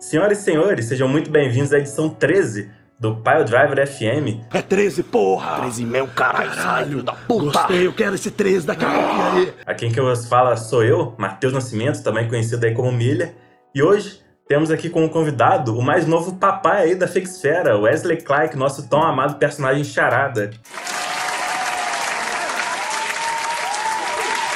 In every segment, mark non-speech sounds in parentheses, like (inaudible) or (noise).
Senhoras e senhores, sejam muito bem-vindos à edição 13 do Pile Driver FM. É 13, porra! 13 meu caralho, Caralho, da puta! Gostei, eu quero esse 13 daqui a pouquinho aí. Aqui quem vos fala sou eu, Matheus Nascimento, também conhecido aí como Miller. E hoje temos aqui como convidado o mais novo papai aí da Fixfera, Wesley Clark, nosso tão amado personagem charada.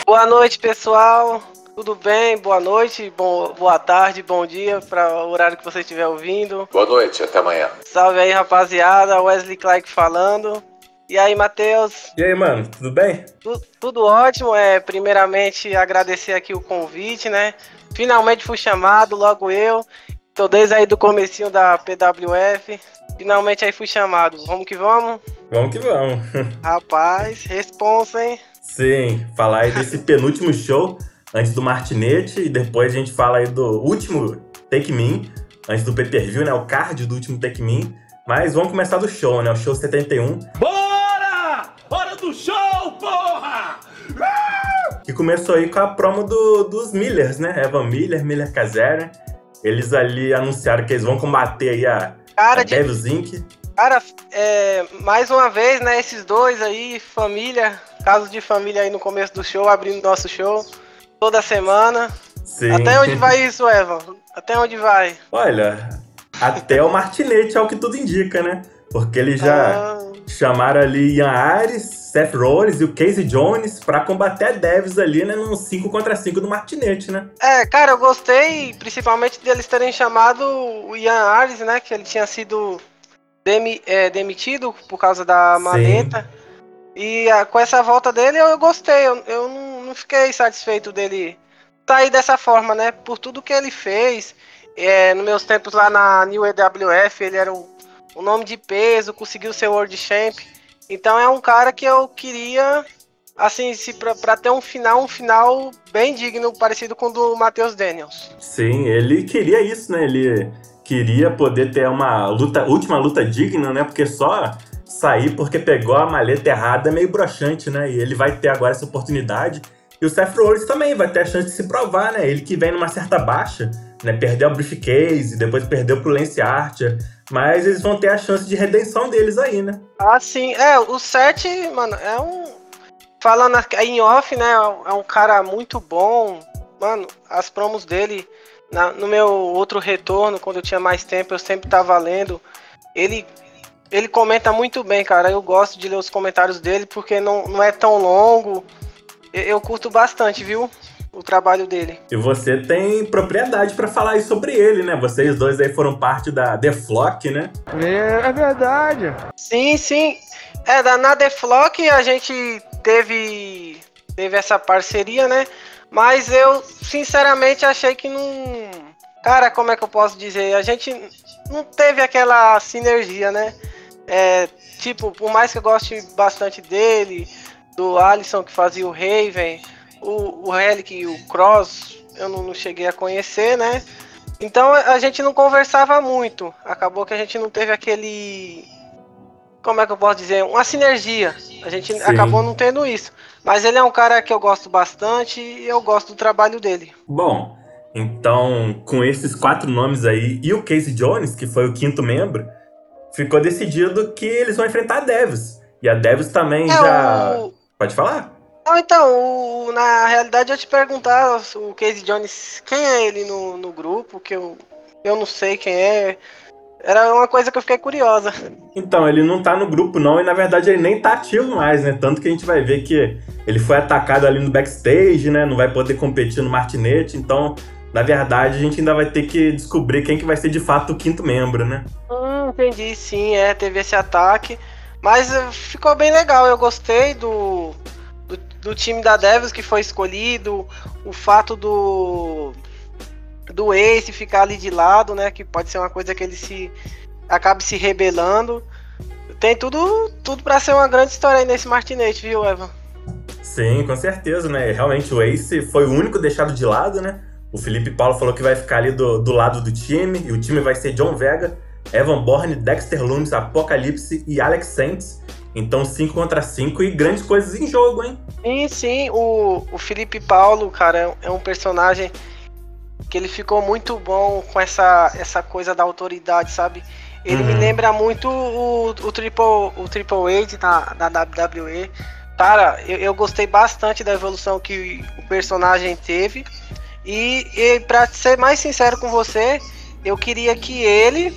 Boa noite, pessoal. Tudo bem? Boa noite, bom, boa tarde, bom dia para o horário que você estiver ouvindo. Boa noite, até amanhã. Salve aí, rapaziada. Wesley Clark falando. E aí, Matheus? E aí, mano, tudo bem? Tu- tudo ótimo. É, primeiramente, agradecer aqui o convite, né? Finalmente fui chamado, logo eu. Tô desde aí do comecinho da PWF. Finalmente aí fui chamado. Vamos que vamos? Vamos que vamos. (laughs) Rapaz, responsa, hein? Sim, falar aí desse penúltimo show antes do Martinete e depois a gente fala aí do último Take Me, antes do pay-per-view, né? O card do último Take Me. Mas vamos começar do show, né? O show 71, Bora! Hora do show, porra! que começou aí com a promo do- dos Millers, né? Evan Miller, Miller Kazarian. Eles ali anunciaram que eles vão combater aí a, a Cara, de Devils Inc. Cara, é, mais uma vez, né, esses dois aí, família, casos de família aí no começo do show, abrindo nosso show, toda semana. Sim. Até onde vai isso, Evan? Até onde vai? Olha, até o Martinete é o que tudo indica, né? Porque eles já Ah, chamaram ali Ian Ares, Seth Rollins e o Casey Jones pra combater a Devils ali, né? Num 5 contra 5 do Martinete, né? é, cara, eu gostei principalmente deles terem chamado o Ian Ares, né, que ele tinha sido demi- é, demitido por causa da Sim. E ah, com essa volta dele eu, eu gostei, eu, eu não, não fiquei satisfeito dele sair dessa forma, né? Por tudo que ele fez. É, nos meus tempos lá na New EWF, ele era um, um nome de peso, conseguiu ser World Champ. Então é um cara que eu queria, assim, se pra, pra ter um final, um final bem digno, parecido com o do Matheus Daniels. Sim, ele queria isso, né? Ele queria poder ter uma luta, última luta digna, né? Porque só sair porque pegou a maleta errada é meio broxante, né? E ele vai ter agora essa oportunidade. E o Seth Rollins também vai ter a chance de se provar, né? Ele que vem numa certa baixa, né? Perdeu a briefcase, depois perdeu pro Lance Archer. Mas eles vão ter a chance de redenção deles aí, né? Ah, sim. É, o Seth, mano, é um. Falando em off, né? É um cara muito bom. Mano, as promos dele, na- no meu outro retorno, quando eu tinha mais tempo, eu sempre tava lendo. Ele. Ele comenta muito bem, cara. Eu gosto de ler os comentários dele porque não, não é tão longo. Eu, eu curto bastante, viu? O trabalho dele. E você tem propriedade pra falar aí sobre ele, né? Vocês dois aí foram parte da The Flock, né? É, é verdade. Sim, sim. É, da na The Flock a gente teve, teve essa parceria, né? Mas eu, sinceramente, achei que não. Cara, como é que eu posso dizer? A gente não teve aquela sinergia, né? É, tipo, por mais que eu goste bastante dele, do Alisson que fazia o Raven, o, o Relic e o Cross, eu não, não cheguei a conhecer, né? Então a gente não conversava muito. Acabou que a gente não teve aquele. Como é que eu posso dizer? Uma sinergia. A gente Sim. acabou não tendo isso. Mas ele é um cara que eu gosto bastante e eu gosto do trabalho dele. Bom, então com esses quatro nomes aí e o Casey Jones, que foi o quinto membro, ficou decidido que eles vão enfrentar a Devils. E a Devils também já. É o. Pode falar? Não, então, o- na realidade eu te perguntar, o Casey Jones, quem é ele no, no grupo, que eu, eu não sei quem é. Era uma coisa que eu fiquei curiosa. Então, ele não tá no grupo, não, e na verdade ele nem tá ativo mais, né? Tanto que a gente vai ver que ele foi atacado ali no backstage, né? Não vai poder competir no Martinete, então, na verdade, a gente ainda vai ter que descobrir quem que vai ser de fato o quinto membro, né? Hum, entendi, sim, é, teve esse ataque. Mas eh, ficou bem legal, eu gostei do, do, do time da Devils que foi escolhido, o fato do do Ace ficar ali de lado, né, que pode ser uma coisa que ele se acabe se rebelando. Tem tudo tudo para ser uma grande história aí nesse Martinete, viu, Evan? Sim, com certeza, né? Realmente o Ace foi o único deixado de lado, né? O Felipe Paulo falou que vai ficar ali do, do lado do time, e o time vai ser John Vega, Evan Bourne, Dexter Loomis, Apocalipse e Alex Saints. Então 5 contra 5 e grandes coisas em jogo, hein? Sim, sim, o, o Felipe Paulo, cara, é um- é um personagem que ele ficou muito bom com essa, essa coisa da autoridade, sabe? Ele me lembra muito o, o Triple, o Triple H da, da WWE. Cara, eu, eu gostei bastante da evolução que o personagem teve. E, e para ser mais sincero com você, eu queria que ele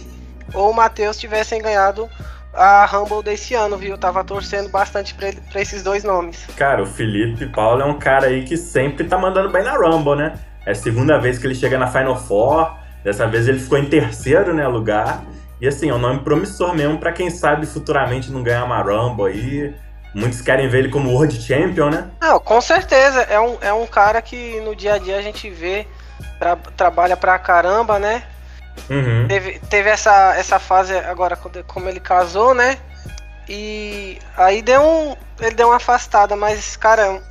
ou o Matheus tivessem ganhado a Rumble desse ano, viu? Eu tava torcendo bastante pra esses dois nomes. Cara, o Felipe Paulo é um cara aí que sempre tá mandando bem na Rumble, né? É a segunda vez que ele chega na Final Four. Dessa vez ele ficou em terceiro, né, lugar. E assim, é um nome promissor mesmo pra quem sabe futuramente não ganhar uma Rumble aí. Muitos querem ver ele como World Champion, né? Não, com certeza. É um, é um cara que no dia a dia a gente vê, tra- trabalha pra caramba, né? Uhum. Teve, teve essa, essa fase agora, como ele casou, né? E aí deu um. Ele deu uma afastada, mas, cara, é um,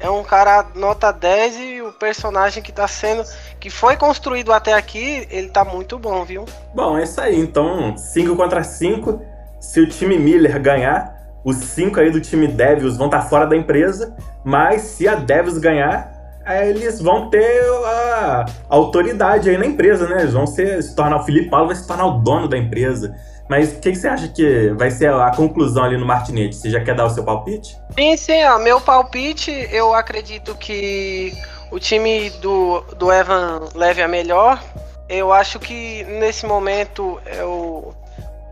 é um cara nota 10 e o personagem que tá sendo. que foi construído até aqui, ele tá muito bom, viu? Bom, é isso aí. Então, 5 contra 5. Se o time Miller ganhar, os 5 aí do time Devils vão estar fora da empresa. Mas se a Devils ganhar, eles vão ter a autoridade aí na empresa, né? Eles vão ser, se tornar o Felipe Paulo vai se tornar o dono da empresa. Mas o que, você acha que vai ser a conclusão ali no Martinete? Você já quer dar o seu palpite? Sim, sim, ó, meu palpite, eu acredito que o time do, do Evan leve a melhor. Eu acho que nesse momento é o,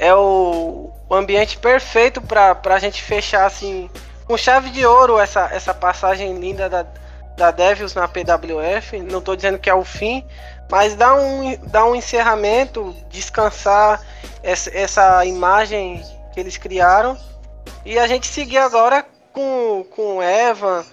é o, o ambiente perfeito para a gente fechar assim com chave de ouro essa, essa passagem linda da, da Devils na PWF. Não estou dizendo que é o fim, mas dá um, dá um encerramento, descansar essa, essa imagem que eles criaram. E a gente seguir agora com, com o Evan,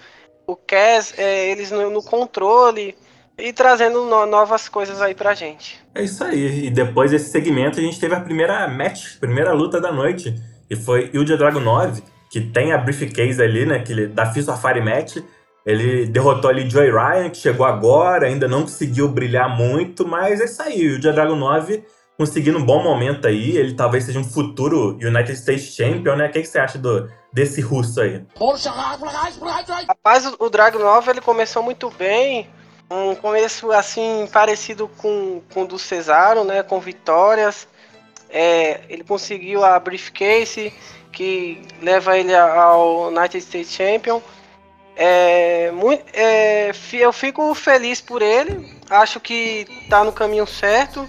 o Cass, é, eles no, no controle e trazendo no- novas coisas aí pra gente. É isso aí. E depois desse segmento a gente teve a primeira match, primeira luta da noite. E foi Ilja Dragunov, que tem a briefcase ali, né? Que ele, da Fist Safari Match. Ele derrotou ali Joey Ryan, que chegou agora, ainda não conseguiu brilhar muito, mas é isso aí. O Ilja Dragunov conseguindo um bom momento aí. Ele talvez seja um futuro United States Champion, né? O que, que você acha do, desse russo aí? Rapaz, o, o Dragunov ele começou muito bem. Um começo assim parecido com, com o do Cesaro, né? Com vitórias. É, ele conseguiu a briefcase que leva ele ao United States Champion. É, mui- é, eu fico feliz por ele. Acho que tá no caminho certo.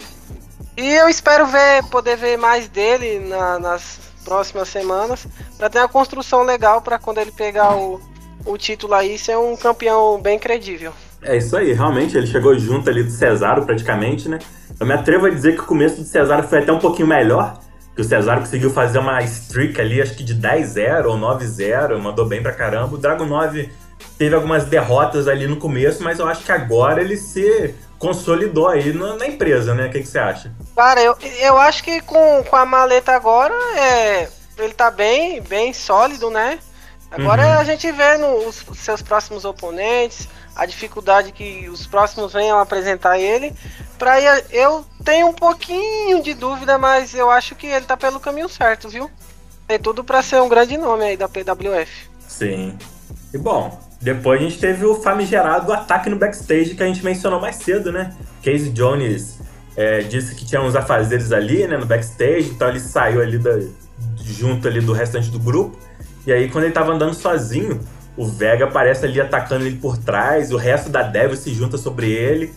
E eu espero ver, poder ver mais dele na- nas próximas semanas para ter uma construção legal para quando ele pegar o, o título aí ser um campeão bem credível. É isso aí, realmente, ele chegou junto ali do Cesaro praticamente, né? Eu me atrevo a dizer que o começo do Cesaro foi até um pouquinho melhor, que o Cesaro conseguiu fazer uma streak ali, acho que de 10-0 ou 9-0, mandou bem pra caramba. O Dragon 9 teve algumas derrotas ali no começo, mas eu acho que agora ele se consolidou aí na, na empresa, né? O que, que você acha? Cara, eu, eu acho que com, com a maleta agora é, ele tá bem, bem sólido, né? Agora Uhum. a gente vê nos seus próximos oponentes, a dificuldade que os próximos venham apresentar ele. Pra ir- eu tenho um pouquinho de dúvida, mas eu acho que ele tá pelo caminho certo, viu? Tem tudo pra ser um grande nome aí da PWF. Sim. E bom, depois a gente teve o famigerado ataque no backstage que a gente mencionou mais cedo, né? Casey Jones é, disse que tinha uns afazeres ali, né, no backstage, então ele saiu ali da, junto ali do restante do grupo. E aí quando ele tava andando sozinho, o Vega aparece ali atacando ele por trás, o resto da Devil se junta sobre ele.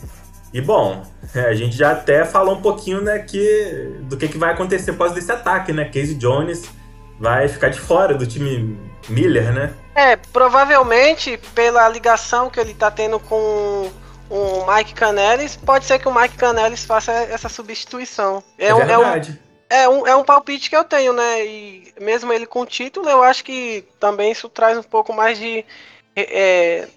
E bom, é, (laughs) a gente já até falou um pouquinho, né, que, do que, que vai acontecer após desse ataque, né? Casey Jones vai ficar de fora do time Miller, né? É, provavelmente pela ligação que ele tá tendo com o Mike Canelis, pode ser que o Mike Canelis faça essa substituição. É, um, é, um, verdade. É, um, é um palpite que eu tenho, né? E mesmo ele com título, eu acho que também isso traz um pouco mais de. é,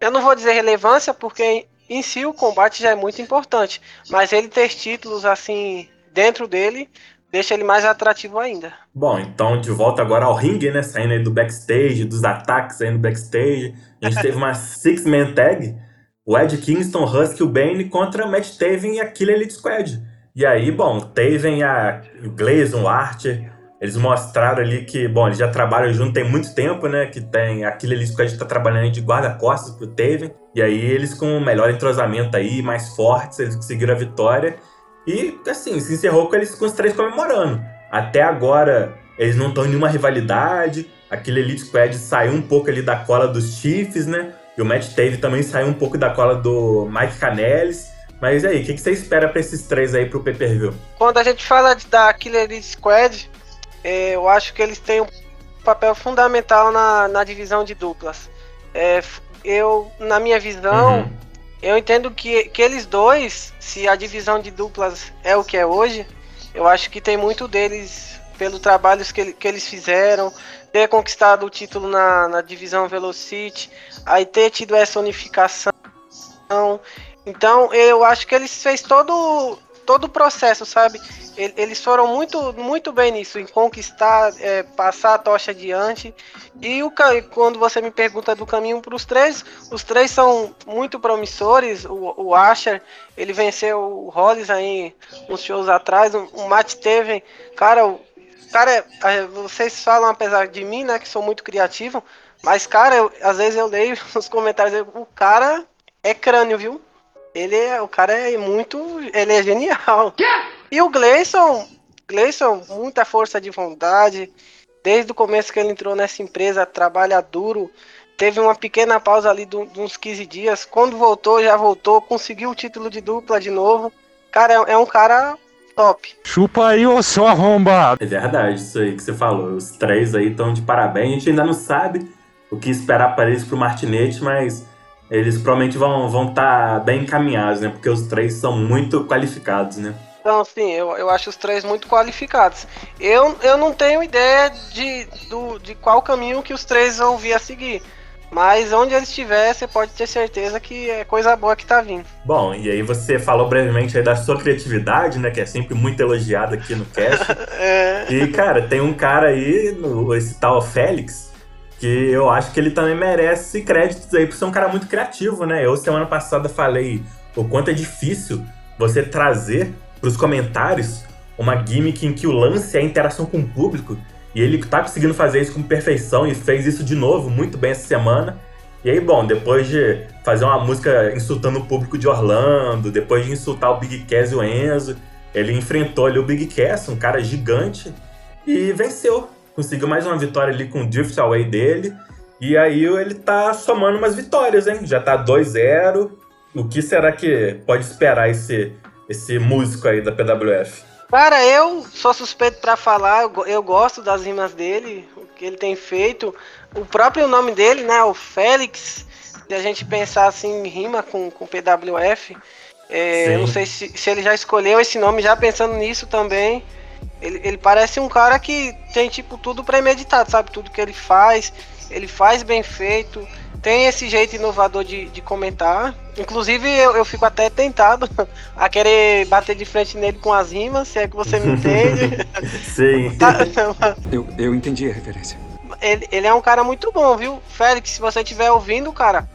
eu não vou dizer relevância, porque em si o combate já é muito importante. Mas ele ter títulos assim dentro dele deixa ele mais atrativo ainda. Bom, então de volta agora ao ringue, né? Saindo aí do backstage, dos ataques aí no backstage. A gente teve uma six-man tag. O Ed Kingston, Husky, o Bane contra Matt Taven e a Killer Elite Squad. E aí, bom, Taven, a, o Gleison, o Archer, Eles mostraram ali que, bom, eles já trabalham junto tem muito tempo, né? Que tem aquele ali que a gente tá trabalhando de guarda-costas pro Taven. E aí eles com o melhor entrosamento aí, mais fortes, eles conseguiram a vitória. E, assim, se encerrou com eles com os três comemorando. Até agora, eles não estão em nenhuma rivalidade. Aquele Elite Squad saiu um pouco ali da cola dos Chiefs, né? E o Matt Tave também saiu um pouco da cola do Mike Canelis. Mas e aí, o que, que, você espera para esses três aí pro pay-per-view? Quando a gente fala de, da Killer Squad, é, eu acho que eles têm um papel fundamental na, na divisão de duplas. É, eu, na minha visão, uhum. eu entendo que, que eles dois, se a divisão de duplas é o que é hoje, eu acho que tem muito deles pelo trabalho que, que eles fizeram, ter conquistado o título na, na divisão Velocity, aí ter tido essa unificação. Então eu acho que eles fez todo todo o processo, sabe? Eles foram muito, muito bem nisso, em conquistar, é, passar a tocha adiante. E o, quando você me pergunta do caminho para os três, os três são muito promissores. O, o Asher, ele venceu o Hollis aí uns shows atrás. O Matt Teven, cara, o cara, vocês falam apesar de mim, né, que sou muito criativo, mas cara, eu, às vezes eu leio (laughs) nos comentários, o cara é crânio, viu? Ele é, o cara é muito, ele é genial. E o Gleison, Gleison, muita força de vontade. Desde o começo que ele entrou nessa empresa, trabalha duro. Teve uma pequena pausa ali de uns 15 dias. Quando voltou, já voltou, conseguiu o título de dupla de novo. Cara, é, é um cara top. Chupa aí, ô seu arrombado. É verdade, isso aí que você falou. Os três aí estão de parabéns. A gente ainda não sabe o que esperar para eles pro Martinete, mas eles provavelmente vão estar vão tá bem encaminhados, né? Porque os três são muito qualificados, né? Então, sim, eu, eu acho os três muito qualificados. Eu, eu não tenho ideia de, do, de qual caminho que os três vão vir a seguir. Mas onde eles estiver, você pode ter certeza que é coisa boa que tá vindo. Bom, e aí você falou brevemente aí da sua criatividade, né? Que é sempre muito elogiada aqui no cast. (laughs) é. E, cara, tem um cara aí, no, esse tal Félix, que eu acho que ele também merece créditos aí por ser um cara muito criativo, né? Eu semana passada falei o quanto é difícil você trazer para os comentários uma gimmick em que o lance é a interação com o público. E ele tá conseguindo fazer isso com perfeição e fez isso de novo muito bem essa semana. E aí, bom, depois de fazer uma música insultando o público de Orlando, depois de insultar o Big Cass e o Enzo, ele enfrentou ali o Big Cass, um cara gigante, e venceu conseguiu mais uma vitória ali com o Drift Away dele. E aí ele tá somando umas vitórias, hein? Já tá 2-0. O que será que pode esperar esse, esse músico aí da PWF? Cara, eu sou suspeito para falar, eu, eu, gosto das rimas dele, o que ele tem feito. O próprio nome dele, né, o Félix, se a gente pensar assim, rima com, com PWF. É, eu não sei se, se ele já escolheu esse nome já pensando nisso também. Ele, ele parece um cara que tem, tipo, tudo premeditado, sabe? Tudo que ele faz, ele faz bem feito, tem esse jeito inovador de, de comentar. Inclusive, eu, eu fico até tentado (laughs) a querer bater de frente nele com as rimas, se é que você me entende. (laughs) Sim. (laughs) Tá, eu, eu entendi a referência. Ele, ele é um cara muito bom, viu? Félix, se você estiver ouvindo, cara,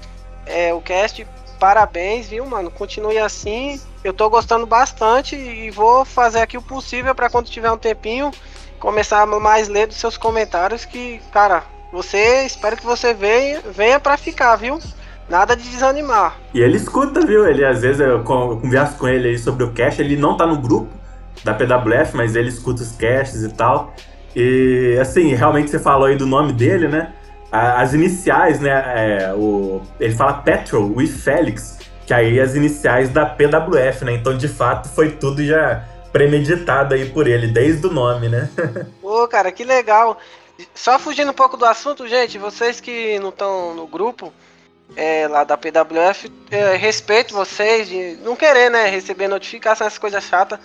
é, o cast, parabéns, viu, mano? Continue assim. Eu tô gostando bastante e vou fazer aqui o possível para quando tiver um tempinho começar mais ler dos seus comentários que, cara, você, espero que você venha, venha para ficar, viu? Nada de desanimar. E ele escuta, viu? Ele às vezes eu converso com ele aí sobre o cast, ele não tá no grupo da PWF, mas ele escuta os casts e tal. E assim, realmente você falou aí do nome dele, né? As iniciais, né? É, o, ele fala Petrol with Felix, que aí as iniciais da PWF, né? Então, de fato, foi tudo já premeditado aí por ele, desde o nome, né? (laughs) Pô, cara, que legal. Só fugindo um pouco do assunto, gente, vocês que não estão no grupo é, lá da PWF, é, respeito vocês de não querer, né, receber notificação, essas coisas chatas.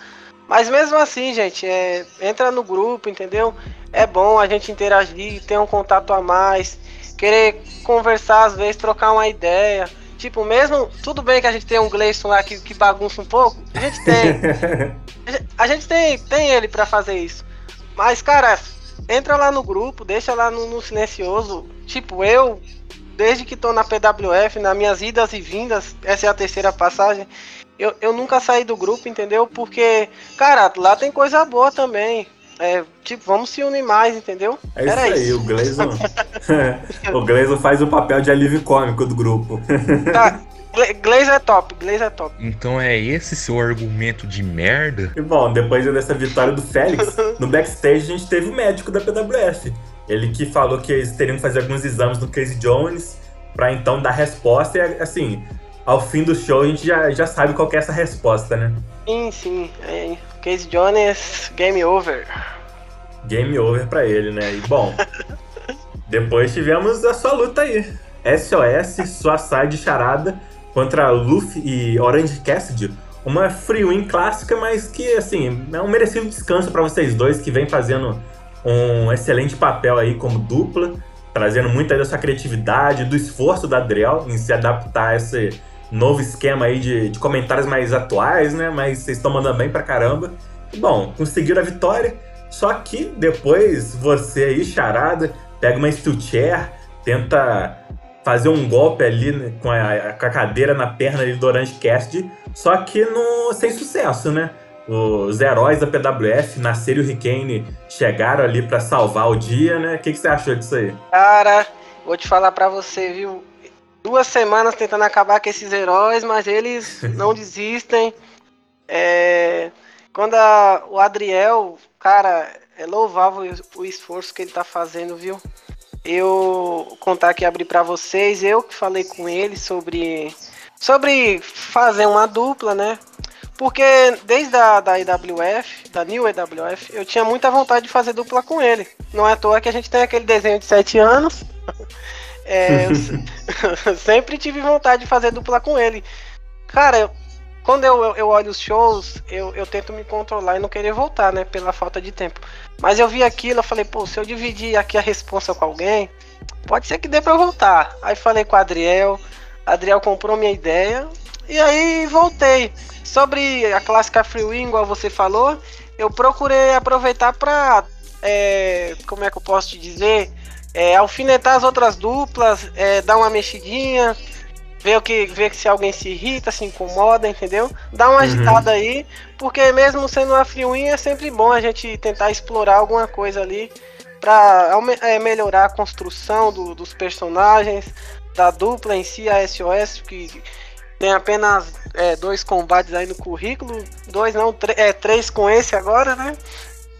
Mas mesmo assim, gente, é, entra no grupo, entendeu? É bom a gente interagir, ter um contato a mais, querer conversar às vezes, trocar uma ideia. Tipo, mesmo, tudo bem que a gente tem um Gleison lá que, que bagunça um pouco, a gente tem. (laughs) a gente tem, tem ele para fazer isso. Mas, cara, entra lá no grupo, deixa lá no, no silencioso. Tipo, eu, desde que tô na PWF, nas minhas idas e vindas, essa é a terceira passagem, eu, eu nunca saí do grupo, entendeu? Porque, cara, lá tem coisa boa também. é, tipo, vamos se unir mais, entendeu? É isso Era aí, isso. o Gleison. (laughs) (laughs) o Gleison faz o papel de alívio cômico do grupo. Tá, Glaze é top, Glaze é top. Então é esse seu argumento de merda? E bom, depois dessa vitória do Félix, (laughs) no backstage a gente teve o médico da PWF. Ele que falou que eles teriam que fazer alguns exames no Casey Jones pra então dar resposta. E assim, ao fim do show a gente já, já sabe qual é essa resposta, né? Sim, sim. É, Case Jones, game over. Game over pra ele, né? E bom, (laughs) depois tivemos a sua luta aí. SOS, Suicide Charada contra Luffy e Orange Cassidy. Uma free win clássica, mas que, assim, é um merecido descanso pra vocês dois que vem fazendo um excelente papel aí como dupla, trazendo muita da sua criatividade, do esforço da Adriel em se adaptar a esse novo esquema aí de, de comentários mais atuais, né? Mas vocês estão mandando bem pra caramba. Bom, conseguiram a vitória, só que depois você aí, Charada, pega uma steel chair, tenta fazer um golpe ali né, com, a, com a cadeira na perna ali do Orange Cassidy, só que no, sem sucesso, né? Os heróis da PWF, Nascer e o Hurricane, chegaram ali pra salvar o dia, né? O que, que você achou disso aí? Cara, vou te falar pra você, viu? Duas semanas tentando acabar com esses heróis, mas eles não (laughs) desistem. É, Quando a- o Adriel, cara, é louvável o esforço que ele tá fazendo, viu? Eu contar aqui abrir pra vocês, eu que falei com ele sobre sobre fazer uma dupla, né? Porque desde a da IWF, da New EWF, eu tinha muita vontade de fazer dupla com ele. Não é à toa que a gente tem aquele desenho de 7 anos. (laughs) É, eu se- eu (laughs) sempre tive vontade de fazer dupla com ele. Cara, eu- quando eu, eu- olho os shows, eu, eu tento me controlar e não querer voltar, né? Pela falta de tempo. Mas eu vi aquilo, eu falei, pô, se eu dividir aqui a responsa com alguém, pode ser que dê pra eu voltar. Aí falei com o Adriel, Adriel comprou minha ideia e aí voltei. Sobre a clássica Free Win, igual você falou, eu procurei aproveitar pra. é, como é que eu posso te dizer? É, alfinetar as outras duplas, é, dar uma mexidinha, ver o que, ver se alguém se irrita, se incomoda, entendeu? Dá uma Uhum. agitada aí, porque mesmo sendo uma win, é sempre bom a gente tentar explorar alguma coisa ali pra aume- é, melhorar a construção do- dos personagens, da dupla em si, a SOS, que tem apenas é, dois combates aí no currículo, dois não, é, três com esse agora, né?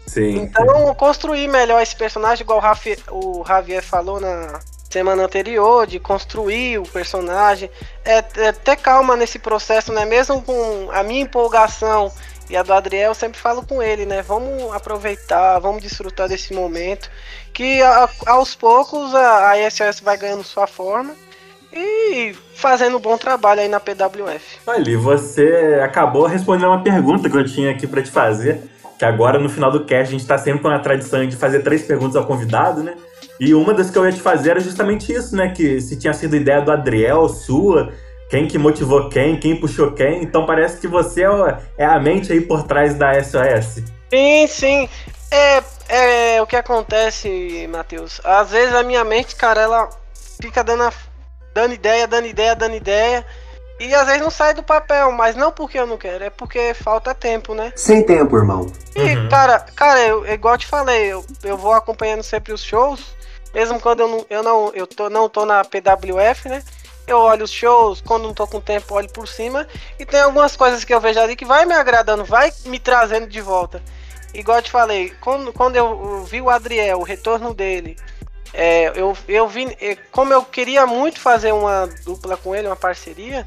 Sim. Então, construir melhor esse personagem, igual o, Rafi, o Javier falou na semana anterior, de construir o personagem, é, é ter calma nesse processo, né? Mesmo com a minha empolgação e a do Adriel, eu sempre falo com ele, né? Vamos aproveitar, vamos desfrutar desse momento, que a- aos poucos a, a SOS vai ganhando sua forma e fazendo um bom trabalho aí na PWF. Olha, e você acabou respondendo uma pergunta que eu tinha aqui pra te fazer. Que agora no final do cast a gente tá sempre com a tradição de fazer três perguntas ao convidado, né? E uma das que eu ia te fazer era justamente isso, né? Que se tinha sido ideia do Adriel, sua, quem que motivou quem, quem puxou quem. Então parece que você é é a mente aí por trás da SOS. Sim, sim. É, é o que acontece, Matheus. Às vezes a minha mente, cara, ela fica dando, a- dando ideia, dando ideia, dando ideia. E às vezes não sai do papel, mas não porque eu não quero, é porque falta tempo, né? Sem tempo, irmão. E, Uhum. cara, cara, eu, igual eu te falei, eu, eu vou acompanhando sempre os shows, mesmo quando eu não, eu não, eu tô, não tô na PWF, né? Eu olho os shows, quando não tô com tempo, olho por cima. E tem algumas coisas que eu vejo ali que vai me agradando, vai me trazendo de volta. Igual eu te falei, quando, quando eu, eu vi o Adriel, o retorno dele, é, eu, eu vi, é, como eu queria muito fazer uma dupla com ele, uma parceria,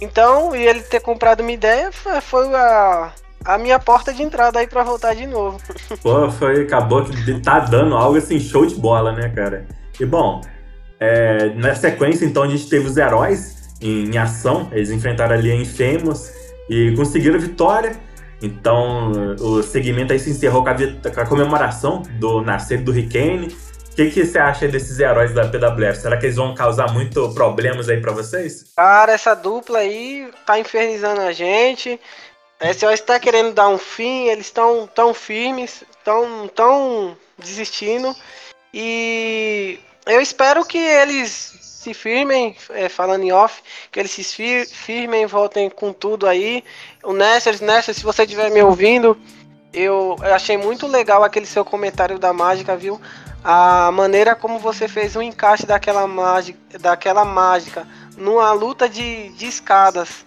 então, e ele ter comprado uma ideia, foi, a, a minha porta de entrada aí pra voltar de novo. (laughs) Pô, foi, acabou que tá dando algo assim, show de bola, né, cara? E bom, é, na sequência, então, a gente teve os heróis em, em ação, eles enfrentaram ali a Infamous e conseguiram a vitória. Então, o segmento aí se encerrou com a, com a comemoração do nascer do Hurricane. O que, que você acha desses heróis da PWF? Será que eles vão causar muito problemas aí pra vocês? Cara, essa dupla aí tá infernizando a gente. A SOS tá querendo dar um fim, eles estão tão firmes, tão, tão desistindo. E eu espero que eles se firmem, é, falando em off, que eles se fir- firmem, voltem com tudo aí. O Nestor, Nestor, se você estiver me ouvindo, eu achei muito legal aquele seu comentário da mágica, viu? A maneira como você fez o encaixe daquela mágica, daquela mágica numa luta de, de escadas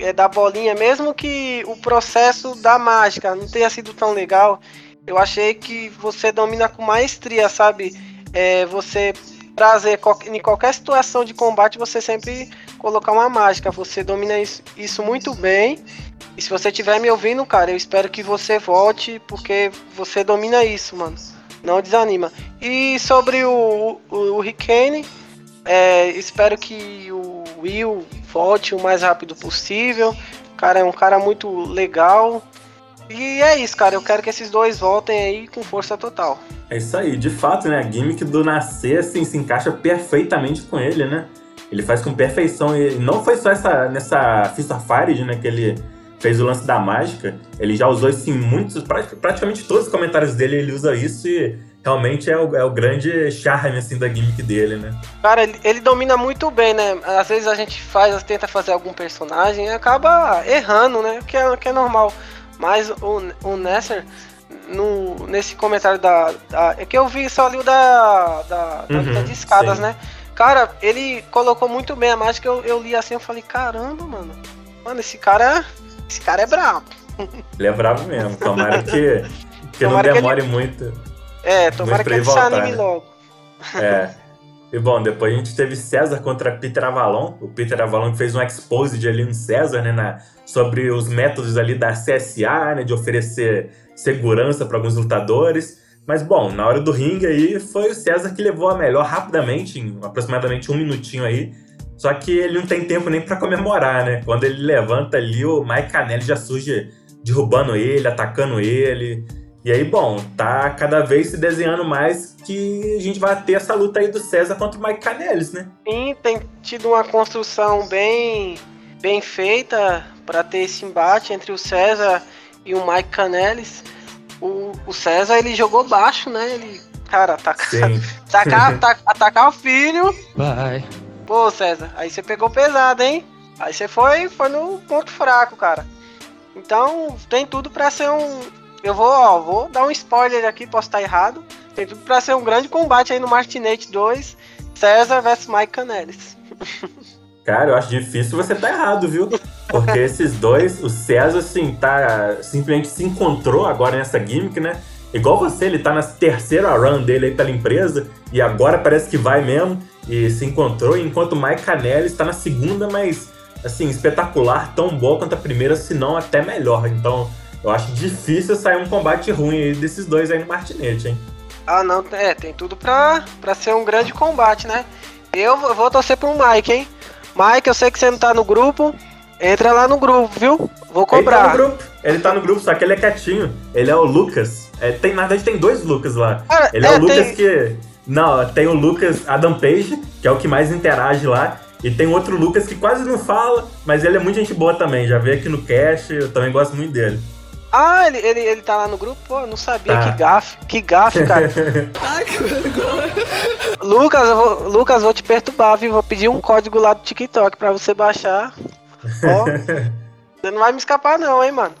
é, da bolinha, mesmo que o processo da mágica não tenha sido tão legal, eu achei que você domina com maestria, sabe? É, você trazer em qualquer situação de combate, você sempre colocar uma mágica. Você domina isso, isso muito bem. E se você estiver me ouvindo, cara, eu espero que você volte, porque você domina isso, mano. Não desanima. E sobre o, o, o Ricane, é, espero que o Will volte o mais rápido possível. Cara, é um cara muito legal. E é isso, cara. Eu quero que esses dois voltem aí com força total. É isso aí, de fato, né? A gimmick do Nascer assim, se encaixa perfeitamente com ele, né? Ele faz com perfeição. E não foi só essa, nessa Fist of Fire, né? Que ele fez o lance da mágica. Ele já usou isso em muitos, praticamente todos os comentários dele ele usa isso e realmente é o, é o grande charme assim da gimmick dele, né? Cara, ele, ele, domina muito bem, né? Às vezes a gente faz, tenta fazer algum personagem e acaba errando, né? Que é, que é normal. Mas o, o Nesser, no, nesse comentário da, da, É que eu vi só ali o da, da, da uhum, de escadas, sim. né? Cara, ele colocou muito bem a mágica. Eu, eu li assim, eu falei, caramba, mano. Mano, esse cara esse cara é brabo. Ele é brabo mesmo. Tomara que, que tomara não demore que ele... muito. É, tomara que ele voltar, se anime né? logo. É. E bom, depois a gente teve César contra Peter Avalon. O Peter Avalon fez um exposed ali no César, né? Na, sobre os métodos ali da CSA, né? De oferecer segurança para alguns lutadores. Mas bom, na hora do ringue aí foi o César que levou a melhor rapidamente, em aproximadamente um minutinho aí. Só que ele não tem tempo nem para comemorar, né? Quando ele levanta ali, o Mike Canelli já surge derrubando ele, atacando ele. E aí, bom, tá cada vez se desenhando mais que a gente vai ter essa luta aí do César contra o Mike Canelis, né? Sim, tem tido uma construção bem, bem feita para ter esse embate entre o César e o Mike Canelis. O, o César, ele jogou baixo, né? Ele, cara, (laughs) atacar, atacar, atacar, atacar o filho. Vai. Pô, César, aí você pegou pesado, hein? Aí você foi, foi no ponto fraco, cara. Então, tem tudo para ser um. Eu vou, ó, vou dar um spoiler aqui, posso estar errado. Tem tudo para ser um grande combate aí no Martinete 2, César versus Mike Canelis. (laughs) Cara, eu acho difícil você tá errado, viu? Porque esses dois, o César, assim, tá. Simplesmente se encontrou agora nessa gimmick, né? Igual você, ele tá na terceira run dele aí pela empresa e agora parece que vai mesmo e se encontrou, enquanto o Mike Canelli está na segunda, mas assim, espetacular, tão boa quanto a primeira, se não até melhor. Então, eu acho difícil sair um combate ruim aí desses dois aí no Martinete, hein? Ah, não, é, tem tudo pra, pra ser um grande combate, né? Eu vou torcer pro Mike, hein? Mike, eu sei que você não tá no grupo, entra lá no grupo, viu? Vou cobrar. Ele tá no grupo, ele tá no grupo, só que ele é quietinho. Ele é o Lucas. É, tem, na verdade, tem dois Lucas lá. Cara, ele é, é o Lucas tem... que não, tem o Lucas Adam Page, que é o que mais interage lá. E tem outro Lucas que quase não fala, mas ele é muito gente boa também. Já veio aqui no cast, eu também gosto muito dele. Ah, ele, ele, ele tá lá no grupo? Pô, não sabia. Tá. Que gafe, que gafe, cara. (laughs) Ai, que vergonha. Lucas, eu vou, Lucas, vou te perturbar, viu? Vou pedir um código lá do TikTok pra você baixar. Ó, (laughs) você não vai me escapar não, hein, mano.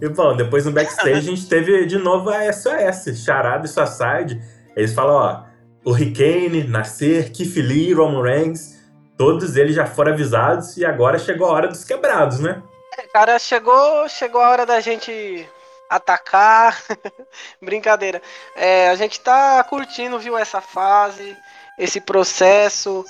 E bom, depois no backstage a gente teve de novo a SOS, Charada e sua side eles falam, ó, o Ricane, Nascer, Keith Lee, Roman Reigns, todos eles já foram avisados e agora chegou a hora dos quebrados, né? É, cara, chegou, chegou a hora da gente atacar. (laughs) Brincadeira. É, a gente tá curtindo, viu, essa fase, esse processo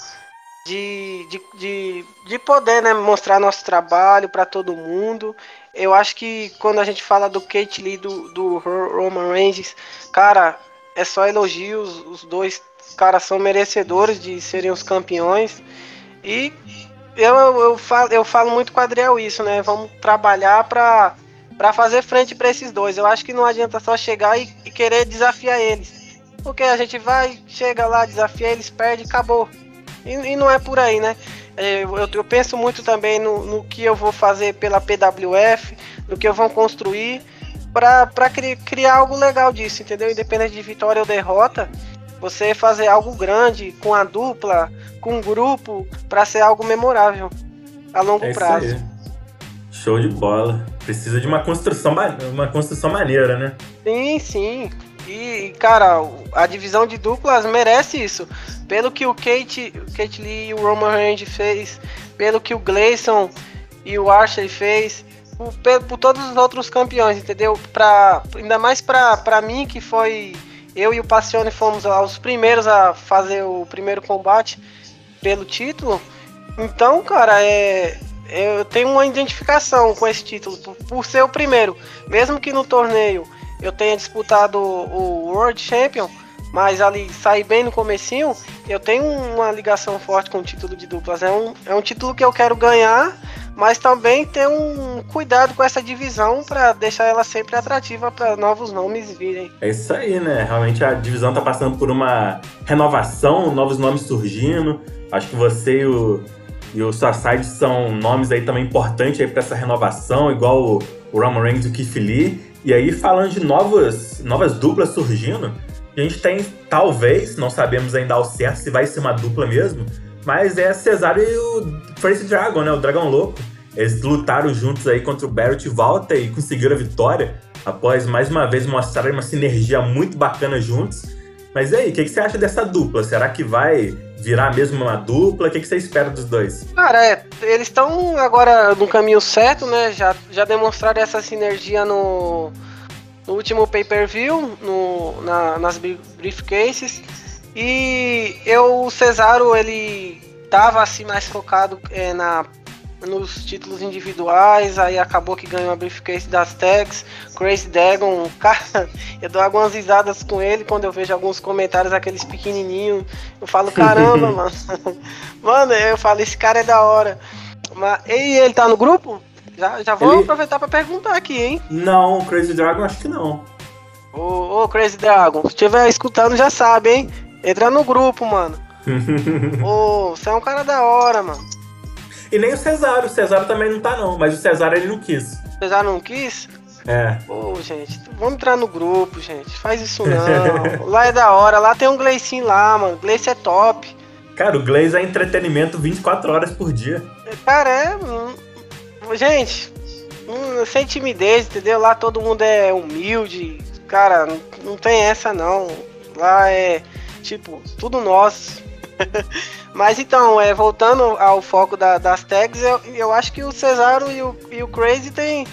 de, de, de, de poder né, mostrar nosso trabalho para todo mundo. Eu acho que quando a gente fala do Kate Lee, do, do Roman Reigns, cara, é só elogios. Os dois caras são merecedores de serem os campeões. E eu, eu, falo, eu falo muito com o Adriel isso, né? Vamos trabalhar para para fazer frente para esses dois. Eu acho que não adianta só chegar e, e, querer desafiar eles. Porque a gente vai, chega lá, desafia eles, perde, acabou. E, e não é por aí, né? É, eu, eu, penso muito também no, no que eu vou fazer pela PWF, no que eu vou construir para cri, criar algo legal disso, entendeu? Independente de vitória ou derrota, você fazer algo grande com a dupla, com um grupo, para ser algo memorável a longo é prazo. Show de bola. Precisa de uma construção, uma construção maneira, né? Sim, sim. E, cara, a divisão de duplas merece isso. Pelo que o Kate, o Kate Lee e o Roman Reigns fez, pelo que o Gleison e o Archer fez, por, por todos os outros campeões, entendeu? Pra, ainda mais pra, pra mim, que foi. Eu e o Passione fomos os primeiros a fazer o primeiro combate pelo título. Então, cara, é. Eu tenho uma identificação com esse título, por, por ser o primeiro. Mesmo que no torneio eu tenha disputado o World Champion, mas ali saí bem no comecinho, eu tenho uma ligação forte com o título de duplas. É um, é um título que eu quero ganhar, mas também ter um cuidado com essa divisão para deixar ela sempre atrativa para novos nomes virem. É isso aí, né? Realmente a divisão tá passando por uma renovação, novos nomes surgindo. Acho que você e o, e o Suicide são nomes aí também importantes aí para essa renovação, igual o, o Roman Reigns e o Keith Lee. E aí, falando de novas, novas duplas surgindo, a gente tem, talvez, não sabemos ainda ao certo se vai ser uma dupla mesmo, mas é Cesaro e o Crazy Dragon, né? O Dragão Louco. Eles lutaram juntos aí contra o Barrett e Walter e conseguiram a vitória após mais uma vez mostrarem uma sinergia muito bacana juntos. Mas e aí, o que, que você acha dessa dupla? Será que vai virar mesmo uma dupla? O que, que você espera dos dois? Cara, é, eles estão agora no caminho certo, né? Já, já demonstraram essa sinergia no, no último pay-per-view, no, na, nas bri- briefcases. E eu, o Cesaro, ele tava assim mais focado é, na, nos títulos individuais, aí acabou que ganhou a briefcase das tags. Crazy Dragon, cara, (laughs) eu dou algumas risadas com ele quando eu vejo alguns comentários, aqueles pequenininhos. Eu falo, caramba, (laughs) mano. (laughs) Mano, eu falo, esse cara é da hora. Mas, e ele tá no grupo? Já, já vou Ele- aproveitar pra perguntar aqui, hein? Não, Crazy Dragon acho que não. Ô, ô, Crazy Dragon, se estiver escutando já sabe, hein? Entra no grupo, mano. (laughs) Ô, você é um cara da hora, mano. e nem o Cesaro. O Cesaro também não tá, não. Mas o Cesaro ele não quis. Você já não quis? É. Pô, gente, vamos entrar no grupo, gente. Faz isso (laughs) não. lá é da hora, lá tem um Gleicinho lá, mano. Gleice é top. Cara, o Glaze é entretenimento 24 horas por dia. Cara, é. hum, Gente, hum, sem timidez, entendeu? Lá todo mundo é humilde. Cara, não tem essa não. Lá é tipo, tudo nosso. (laughs) Mas então, é, voltando ao foco da- das tags, eu, eu acho que o Cesaro e o, e o Crazy tem,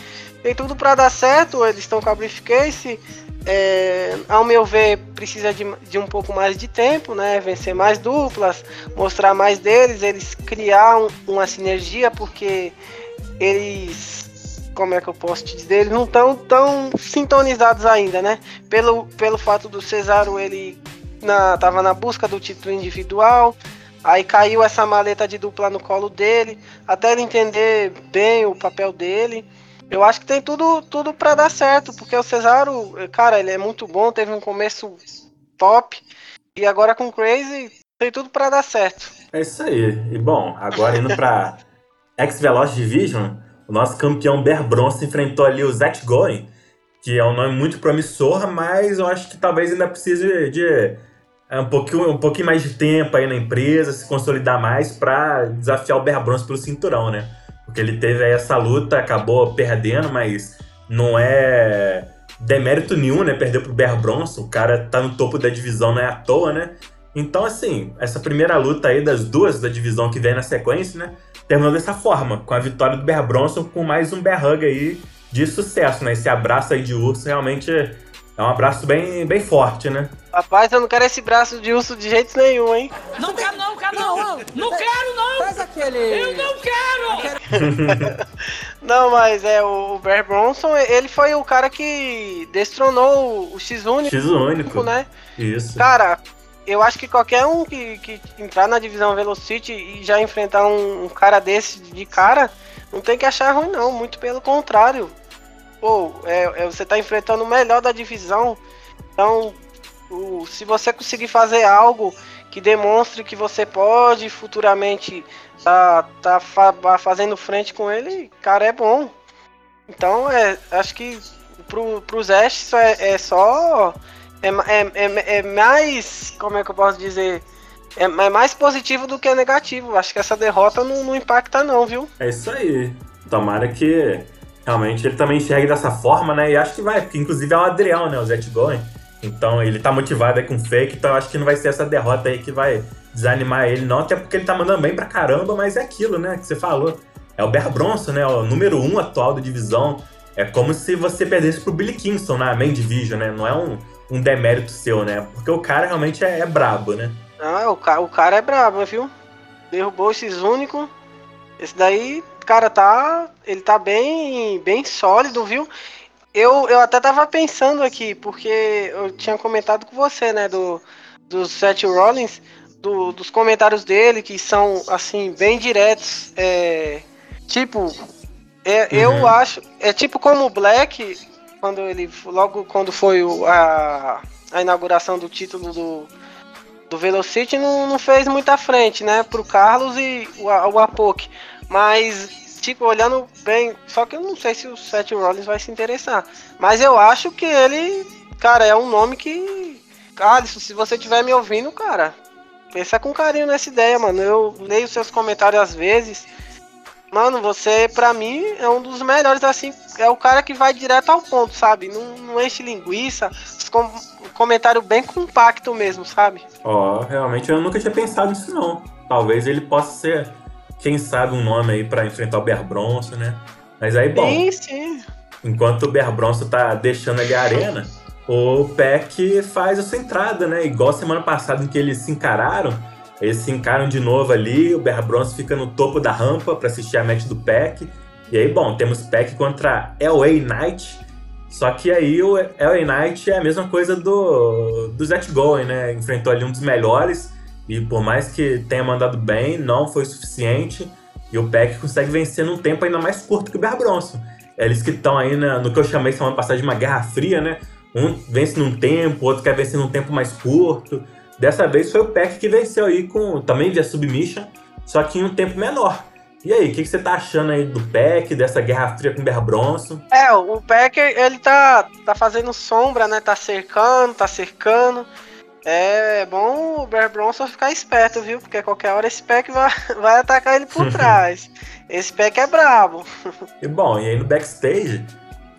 tem tudo pra dar certo. Eles estão com a briefcase. É, ao meu ver, precisa de, de um pouco mais de tempo, né? Vencer mais duplas, mostrar mais deles, eles criar um- uma sinergia, porque eles, como é que eu posso te dizer, eles não estão tão sintonizados ainda, né? Pelo, pelo fato do Cesaro, ele na, tava na busca do título individual, aí caiu essa maleta de dupla no colo dele, até ele entender bem o papel dele. Eu acho que tem tudo, tudo para dar certo, porque o Cesaro, cara, ele é muito bom, teve um começo top, e agora com o Crazy tem tudo para dar certo. É isso aí. E bom, agora indo pra (laughs) X-Veloz Division, o nosso campeão Bear Bronson enfrentou ali o Zack Goen, que é um nome muito promissor, mas eu acho que talvez ainda precise de é, um, pouquinho, um pouquinho mais de tempo aí na empresa, se consolidar mais pra desafiar o Bear Bronson pelo cinturão, né? Porque ele teve aí essa luta, acabou perdendo, mas não é demérito nenhum, né? Perdeu pro Bear Bronson, o cara tá no topo da divisão, não é à toa, né? Então, assim, essa primeira luta aí das duas da divisão que vem na sequência, né? Terminou dessa forma, com a vitória do Bear Bronson, com mais um Bear Hug aí de sucesso, né? Esse abraço aí de urso realmente é um abraço bem, bem forte, né? Rapaz, eu não quero esse braço de urso de jeito nenhum, hein? Não quero não, quero não. Não quero não. Faz aquele. Eu não quero. (laughs) Não, mas é o Bear Bronson, ele foi o cara que destronou o X único, X único. né? Isso. Cara, eu acho que qualquer um que, que entrar na divisão Velocity e já enfrentar um, um cara desse de cara, não tem que achar ruim não, muito pelo contrário. Pô, é, é- você tá enfrentando o melhor da divisão, então o- se você conseguir fazer algo que demonstre que você pode futuramente tá, tá fa- fazendo frente com ele, cara, é bom. Então, é, acho que pro, pros Ash isso é, é só. É, é, é, é mais. Como é que eu posso dizer? É, é mais positivo do que negativo. Acho que essa derrota não, não impacta, não, viu? É isso aí. Tomara que realmente ele também enxergue dessa forma, né? E acho que vai, porque inclusive é o Adriel, né? O Zet Goen. Então ele tá motivado aí com fake, então acho que não vai ser essa derrota aí que vai desanimar ele, não, até porque ele tá mandando bem pra caramba, mas é aquilo, né? Que você falou. É o Bear Bronson, né? O número um atual da divisão. É como se você perdesse pro Billy Kingston na main division, né? Não é um, um demérito seu, né? Porque o cara realmente é, é brabo, né? Ah, o, ca o cara é brabo, viu? Derrubou esses únicos. Esse daí, cara, tá. Ele tá bem, bem sólido, viu? Eu, eu até tava pensando aqui, porque eu tinha comentado com você, né, do, do Seth Rollins, do, dos comentários dele, que são, assim, bem diretos. É, tipo, é, eu Uhum. acho. É tipo como o Black, quando ele. Logo quando foi o- a, a inauguração do título do, do Velocity, não, não fez muita frente, né? Pro Carlos e o, o Apoc. Mas, tipo, olhando bem. Só que eu não sei se o Seth Rollins vai se interessar. Mas eu acho que ele. Cara, é um nome que. Alisson, se você estiver me ouvindo, cara. Pensa com carinho nessa ideia, mano. Eu leio seus comentários às vezes. Mano, você, pra mim, é um dos melhores, assim. É o cara que vai direto ao ponto, sabe? Não, não enche linguiça. com- comentário bem compacto mesmo, sabe? Ó, realmente eu nunca tinha pensado nisso, não. Talvez ele possa ser, quem sabe, um nome aí pra enfrentar o Bear Bronson, né? Mas aí, bom, Sim, sim. enquanto o Bear Bronson tá deixando ali a arena, o Peck faz a sua entrada, né? Igual semana passada em que eles se encararam. Eles se encaram de novo ali, o Bear Bronson fica no topo da rampa pra assistir a match do Peck. E aí, bom, temos Peck contra LA Knight. Só que aí o LA Knight é a mesma coisa do, do Zet Goen, né? Enfrentou ali um dos melhores. E por mais que tenha mandado bem, não foi suficiente. E o Peck consegue vencer num tempo ainda mais curto que o Bear Bronson. Eles que estão aí na- no que eu chamei semana passada de uma guerra fria, né? Um vence num tempo, outro quer vencer num tempo mais curto. Dessa vez foi o Peck que venceu aí com também via submission, só que em um tempo menor. E aí, o que, que você tá achando aí do Peck, dessa guerra fria com o Bear Bronson? É, o Becker, ele tá, tá fazendo sombra, né? Tá cercando, tá cercando. É bom o Bear Bronson ficar esperto, viu? Porque qualquer hora esse Peck vai, (laughs) vai atacar ele por (laughs) trás. Esse Peck é brabo. E bom, e aí no backstage,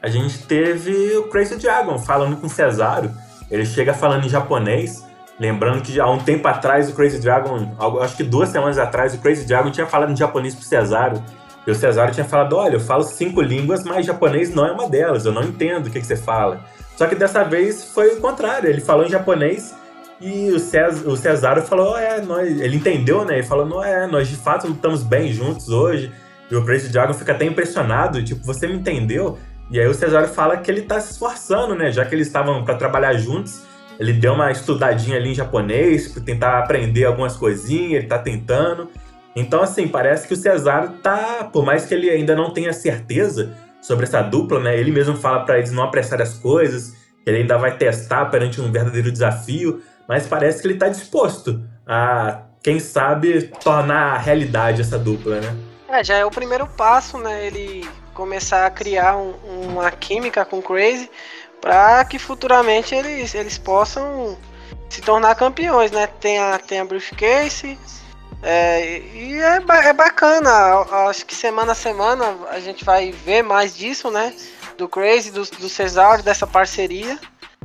a gente teve o Crazy Dragon falando com o Cesário. Ele chega falando em japonês, lembrando que há um tempo atrás o Crazy Dragon, acho que duas semanas atrás, o Crazy Dragon tinha falado em japonês pro Cesário. E o Cesário tinha falado: olha, eu falo cinco línguas, mas japonês não é uma delas, eu não entendo o que, que você fala. Só que dessa vez foi o contrário, ele falou em japonês e o, Cés, o Cesário falou: é, nós, ele entendeu, né? Ele falou: não é, nós de fato lutamos bem juntos hoje. E o Crazy Dragon fica até impressionado, tipo, você me entendeu? E aí o Cesário fala que ele tá se esforçando, né? Já que eles estavam para trabalhar juntos, ele deu uma estudadinha ali em japonês para tentar aprender algumas coisinhas, ele tá tentando. Então, assim, parece que o Cesário tá, por mais que ele ainda não tenha certeza sobre essa dupla, né? Ele mesmo fala para eles não apressarem as coisas, ele ainda vai testar perante um verdadeiro desafio, mas parece que ele tá disposto a, quem sabe, tornar realidade essa dupla, né? É, já é o primeiro passo, né? Ele começar a criar um- uma química com o Crazy para que futuramente eles, eles possam se tornar campeões, né? Tem a, tem a Briefcase. É, e é, é bacana, a- acho que semana a semana a gente vai ver mais disso, né? Do Crazy, do, do Cesário, dessa parceria,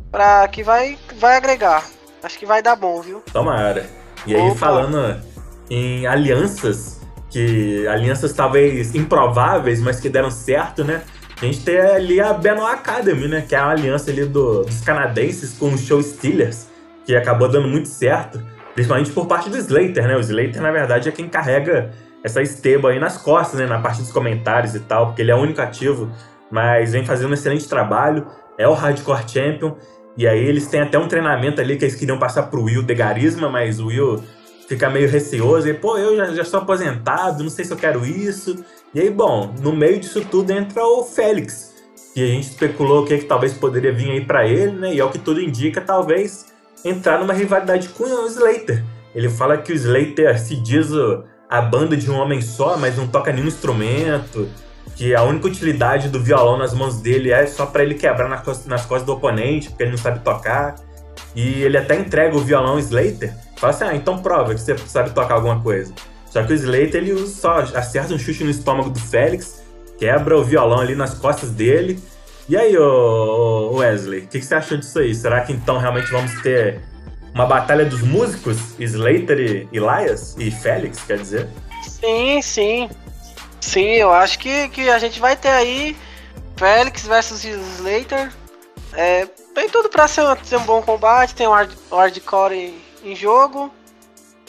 para que vai, vai agregar. Acho que vai dar bom, viu? Tomara. E aí, Opa. falando em alianças, que alianças talvez improváveis, mas que deram certo, né? A gente tem ali a Benoit Academy, né? Que é a aliança ali do- dos canadenses com o Show Steelers, que acabou dando muito certo, principalmente por parte do Slater, né? O Slater, na verdade, é quem carrega essa esteba aí nas costas, né? Na parte dos comentários e tal, porque ele é o único ativo, mas vem fazendo um excelente trabalho, é o Hardcore Champion, e aí eles têm até um treinamento ali que eles queriam passar pro Will de Garisma, mas o Will fica meio receoso. E, pô, eu já, já sou aposentado, não sei se eu quero isso. E aí, bom, no meio disso tudo entra o Félix, que a gente especulou o que, que talvez poderia vir aí pra ele, né? E ao que tudo indica, talvez entrar numa rivalidade com o Slater. Ele fala que o Slater se diz a banda de um homem só, mas não toca nenhum instrumento. Que a única utilidade do violão nas mãos dele é só pra ele quebrar nas costas, nas costas do oponente, porque ele não sabe tocar. E ele até entrega o violão Slater. Fala assim, ah, então prova que você sabe tocar alguma coisa. Só que o Slater, ele só acerta um chute no estômago do Félix quebra o violão ali nas costas dele. E aí, ô Wesley, o que, que você achou disso aí? Será que então realmente vamos ter uma batalha dos músicos? Slater e Elias? E Félix, quer dizer? Sim, sim. Sim, eu acho que, que a gente vai ter aí Félix versus Slater. É, tem tudo pra ser, ser um bom combate, tem um hard, hardcore em, em jogo.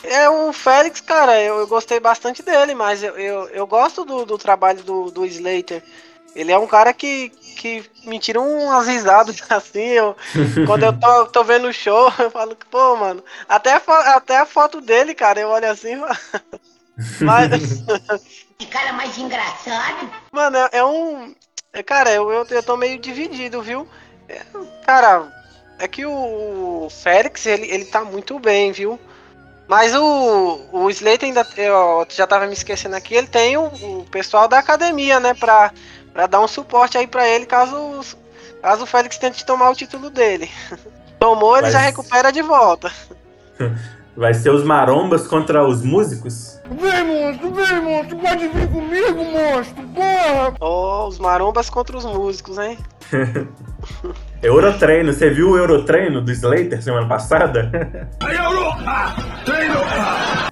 É o Félix, cara, eu, eu gostei bastante dele, mas eu, eu, eu gosto do, do trabalho do, do Slater. Ele é um cara que, que me tira umas risadas (laughs) assim. Eu, quando eu tô, tô vendo o show, (laughs) eu falo que, pô, mano, até a, até a foto dele, cara, eu olho assim. (laughs) mas, Que cara mais engraçado. Mano, é, é um. é, cara, eu, eu, eu tô meio dividido, viu? É, cara, é que o Félix, ele, ele tá muito bem, viu? Mas o, o Slater ainda. Eu já tava me esquecendo aqui, ele tem o, o pessoal da academia, né? Pra, pra dar um suporte aí pra ele caso, caso o Félix tente tomar o título dele. (laughs) Tomou, ele Mas- já recupera de volta. (laughs) Vai ser os marombas contra os músicos? Vem, monstro, vem, monstro. Pode vir comigo, monstro. Porra. Ó, os marombas contra os músicos, hein? (laughs) Eurotreino, você viu o Eurotreino do Slater semana passada? (laughs)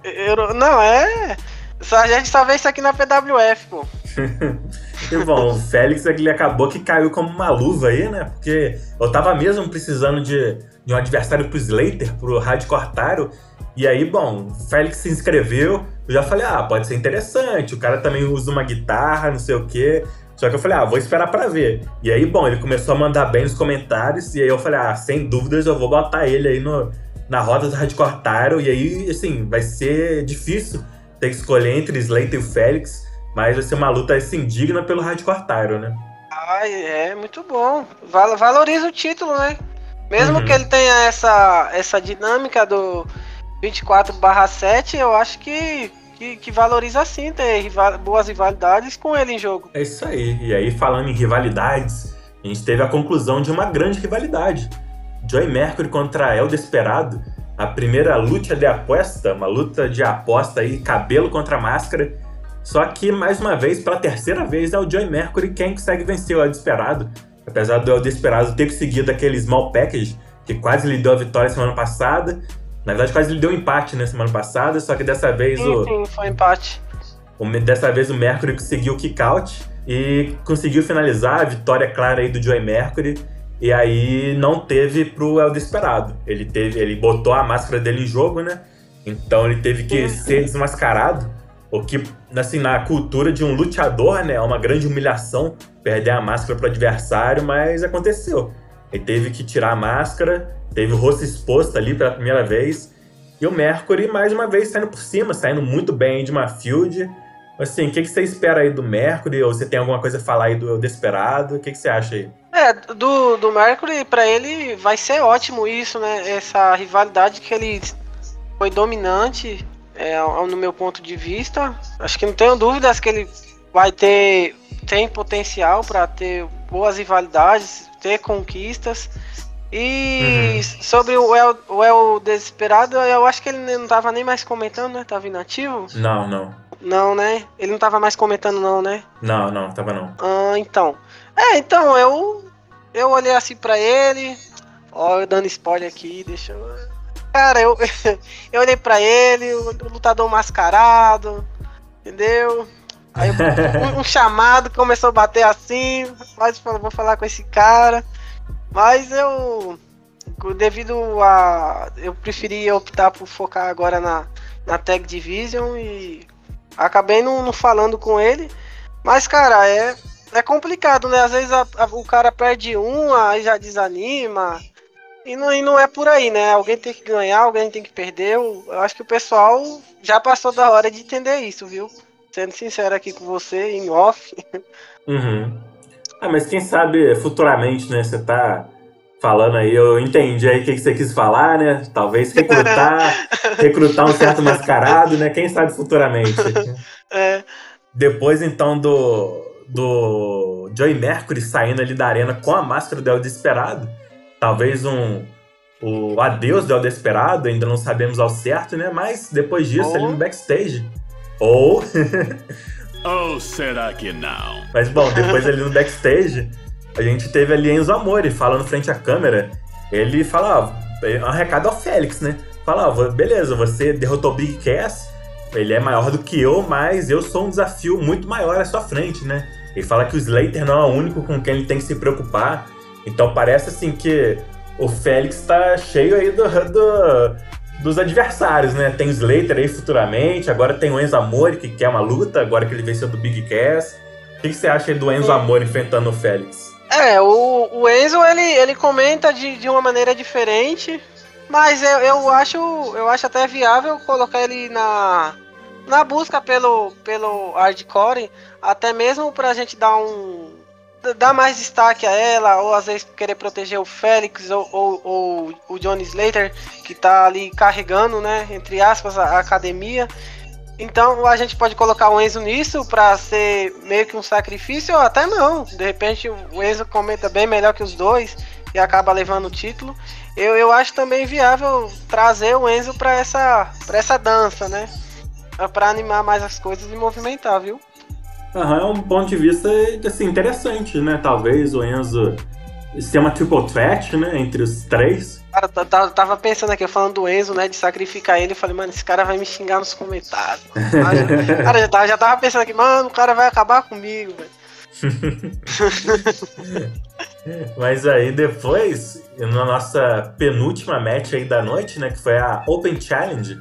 Eu, não, é. Só, a gente só vê isso aqui na PWF, pô. (laughs) E bom, o Félix ele acabou que caiu como uma luva aí, né? Porque eu tava mesmo precisando de, de um adversário pro Slater, pro Hardcore Taro. E aí, bom, o Félix se inscreveu. Eu já falei, ah, pode ser interessante. O cara também usa uma guitarra, não sei o quê. Só que eu falei, ah, vou esperar pra ver. E aí, bom, ele começou a mandar bem nos comentários. E aí eu falei, ah, sem dúvidas eu vou botar ele aí no, na roda do Hardcore Taro. E aí, assim, vai ser difícil ter que escolher entre Slater e o Félix. Mas vai ser uma luta assim, digna pelo Hardcore Tyro, né? Ai, é muito bom. Val- valoriza o título, né? Mesmo Uhum. que ele tenha essa, essa dinâmica do 24/7, eu acho que, que, que valoriza sim ter rival- boas rivalidades com ele em jogo. É isso aí. E aí, falando em rivalidades, a gente teve a conclusão de uma grande rivalidade. Joey Mercury contra El Desperado. A primeira luta de aposta, uma luta de aposta aí, cabelo contra máscara. Só que, mais uma vez, pela terceira vez, é o Joey Mercury quem consegue vencer o El Desperado. Apesar do El Desperado ter conseguido aquele small package, que quase lhe deu a vitória semana passada. Na verdade, quase lhe deu um empate na semana passada, só que dessa vez o, Sim, sim, foi um empate. o- Dessa vez o Mercury conseguiu o kick-out e conseguiu finalizar a vitória clara aí do Joey Mercury. E aí não teve pro El Desperado. Ele teve, ele botou a máscara dele em jogo, né? Então ele teve que ser desmascarado. O que, assim, na cultura de um luteador, né? É uma grande humilhação perder a máscara pro adversário, mas aconteceu. Ele teve que tirar a máscara, teve o rosto exposto ali pela primeira vez. E o Mercury, mais uma vez, saindo por cima, saindo muito bem de uma field. Assim, o que, que você espera aí do Mercury? Ou você tem alguma coisa a falar aí do Desperado? O que, que você acha aí? É, do, do Mercury, pra ele vai ser ótimo isso, né? Essa rivalidade que ele foi dominante, é, no meu ponto de vista. Acho que não tenho dúvidas que ele vai ter tem potencial pra ter boas rivalidades, ter conquistas. E sobre o El, o El Desesperado, eu acho que ele não tava nem mais comentando, né? Tava inativo? Não, não. Não, né? Ele não tava mais comentando, não, né? Não, não, tava não. Ah, então. É, então, eu. Eu olhei assim pra ele. Ó, eu dando spoiler aqui, deixa eu. Cara, eu, (laughs) eu olhei pra ele, o, o lutador mascarado, entendeu? Aí (laughs) um, um chamado começou a bater assim, mas falou, vou falar com esse cara. Mas eu. Devido a. Eu preferi optar por focar agora na, na Tag Division e acabei não, não falando com ele. Mas, cara, é, é complicado, né? Às vezes a- a- o cara perde um, aí já desanima. E não, e não é por aí, né? Alguém tem que ganhar, alguém tem que perder. Eu, eu acho que o pessoal já passou da hora de entender isso, viu? Sendo sincero aqui com você, em off. Uhum. Ah, mas quem sabe futuramente, né? Você tá falando aí, eu entendi aí o que você quis falar, né? Talvez recrutar, (laughs) recrutar um certo mascarado, né? Quem sabe futuramente. (laughs) É, Depois, então, do, do Joey Mercury saindo ali da arena com a máscara do El Desesperado, talvez um o adeus do El Desesperado, ainda não sabemos ao certo, né? Mas depois disso, Ou- ali no backstage, ou (laughs) Ou será que não? Mas bom, depois ali no backstage, a gente teve ali Enzo Amore falando frente à câmera. Ele fala, ó, é um recado ao Félix, né? Fala, ó, beleza, você derrotou Big Cass, ele é maior do que eu, mas eu sou um desafio muito maior à sua frente, né? Ele fala que o Slater não é o único com quem ele tem que se preocupar. Então parece assim que o Félix tá cheio aí do, do dos adversários, né? Tem o Slater aí futuramente, agora tem o Enzo Amore, que quer uma luta, agora que ele venceu do Big Cass. O que, que você acha do Enzo Amore enfrentando o Félix? É, o, o Enzo ele, ele comenta de, de uma maneira diferente, mas eu, eu acho eu acho até viável colocar ele na, na busca pelo, pelo hardcore, até mesmo pra gente dar um. Dar mais destaque a ela, ou às vezes querer proteger o Félix ou, ou, ou o Johnny Slater, que tá ali carregando, né, entre aspas, a, a academia. Então a gente pode colocar o Enzo nisso para ser meio que um sacrifício, ou até não. De repente o Enzo comenta bem melhor que os dois e acaba levando o título. Eu, eu acho também viável trazer o Enzo para essa, pra essa dança, né? Para animar mais as coisas e movimentar, viu? Aham, é um ponto de vista assim, interessante, né? Talvez o Enzo ser uma triple threat, né? Entre os três. Cara, eu tava pensando aqui, falando do Enzo, né? De sacrificar ele. Eu falei, mano, esse cara vai me xingar nos comentários. (laughs) cara, já tava, já tava pensando aqui, mano, o cara vai acabar comigo, velho. (laughs) Mas aí depois, na nossa penúltima match aí da noite, né? Que foi a Open Challenge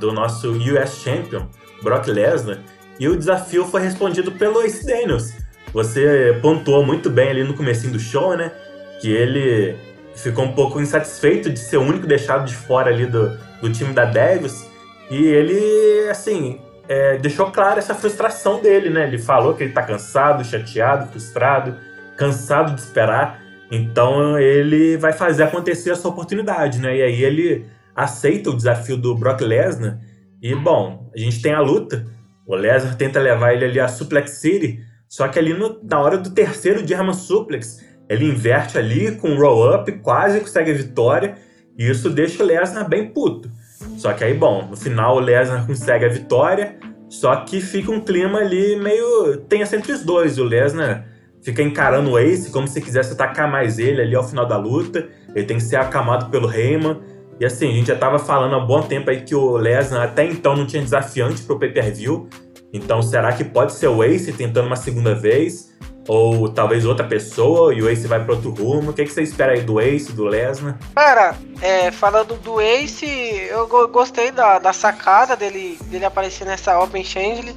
do nosso US Champion, Brock Lesnar. E o desafio foi respondido pelo Ace Daniels. Você pontuou muito bem ali no comecinho do show, né? Que ele ficou um pouco insatisfeito de ser o único deixado de fora ali do, do time da Davis. E ele, assim, é, deixou claro essa frustração dele, né? Ele falou que ele tá cansado, chateado, frustrado, cansado de esperar. Então ele vai fazer acontecer essa oportunidade, né? E aí ele aceita o desafio do Brock Lesnar. E, bom, a gente tem a luta. O Lesnar tenta levar ele ali a Suplex City. Só que ali no, na hora do terceiro German Suplex, ele inverte ali com um roll-up, quase consegue a vitória. E isso deixa o Lesnar bem puto. Só que aí, bom, no final o Lesnar consegue a vitória. Só que fica um clima ali meio tenso entre os dois. O Lesnar fica encarando o Ace como se quisesse atacar mais ele ali ao final da luta. Ele tem que ser acamado pelo Heyman. E assim, a gente já tava falando há um bom tempo aí que o Lesnar até então não tinha desafiante pro pay-per-view. Então será que pode ser o Ace tentando uma segunda vez? Ou talvez outra pessoa e o Ace vai para outro rumo? O que, que você espera aí do Ace, do Lesnar? Cara, é, falando do Ace, eu gostei da, da sacada dele, dele aparecer nessa Open Change.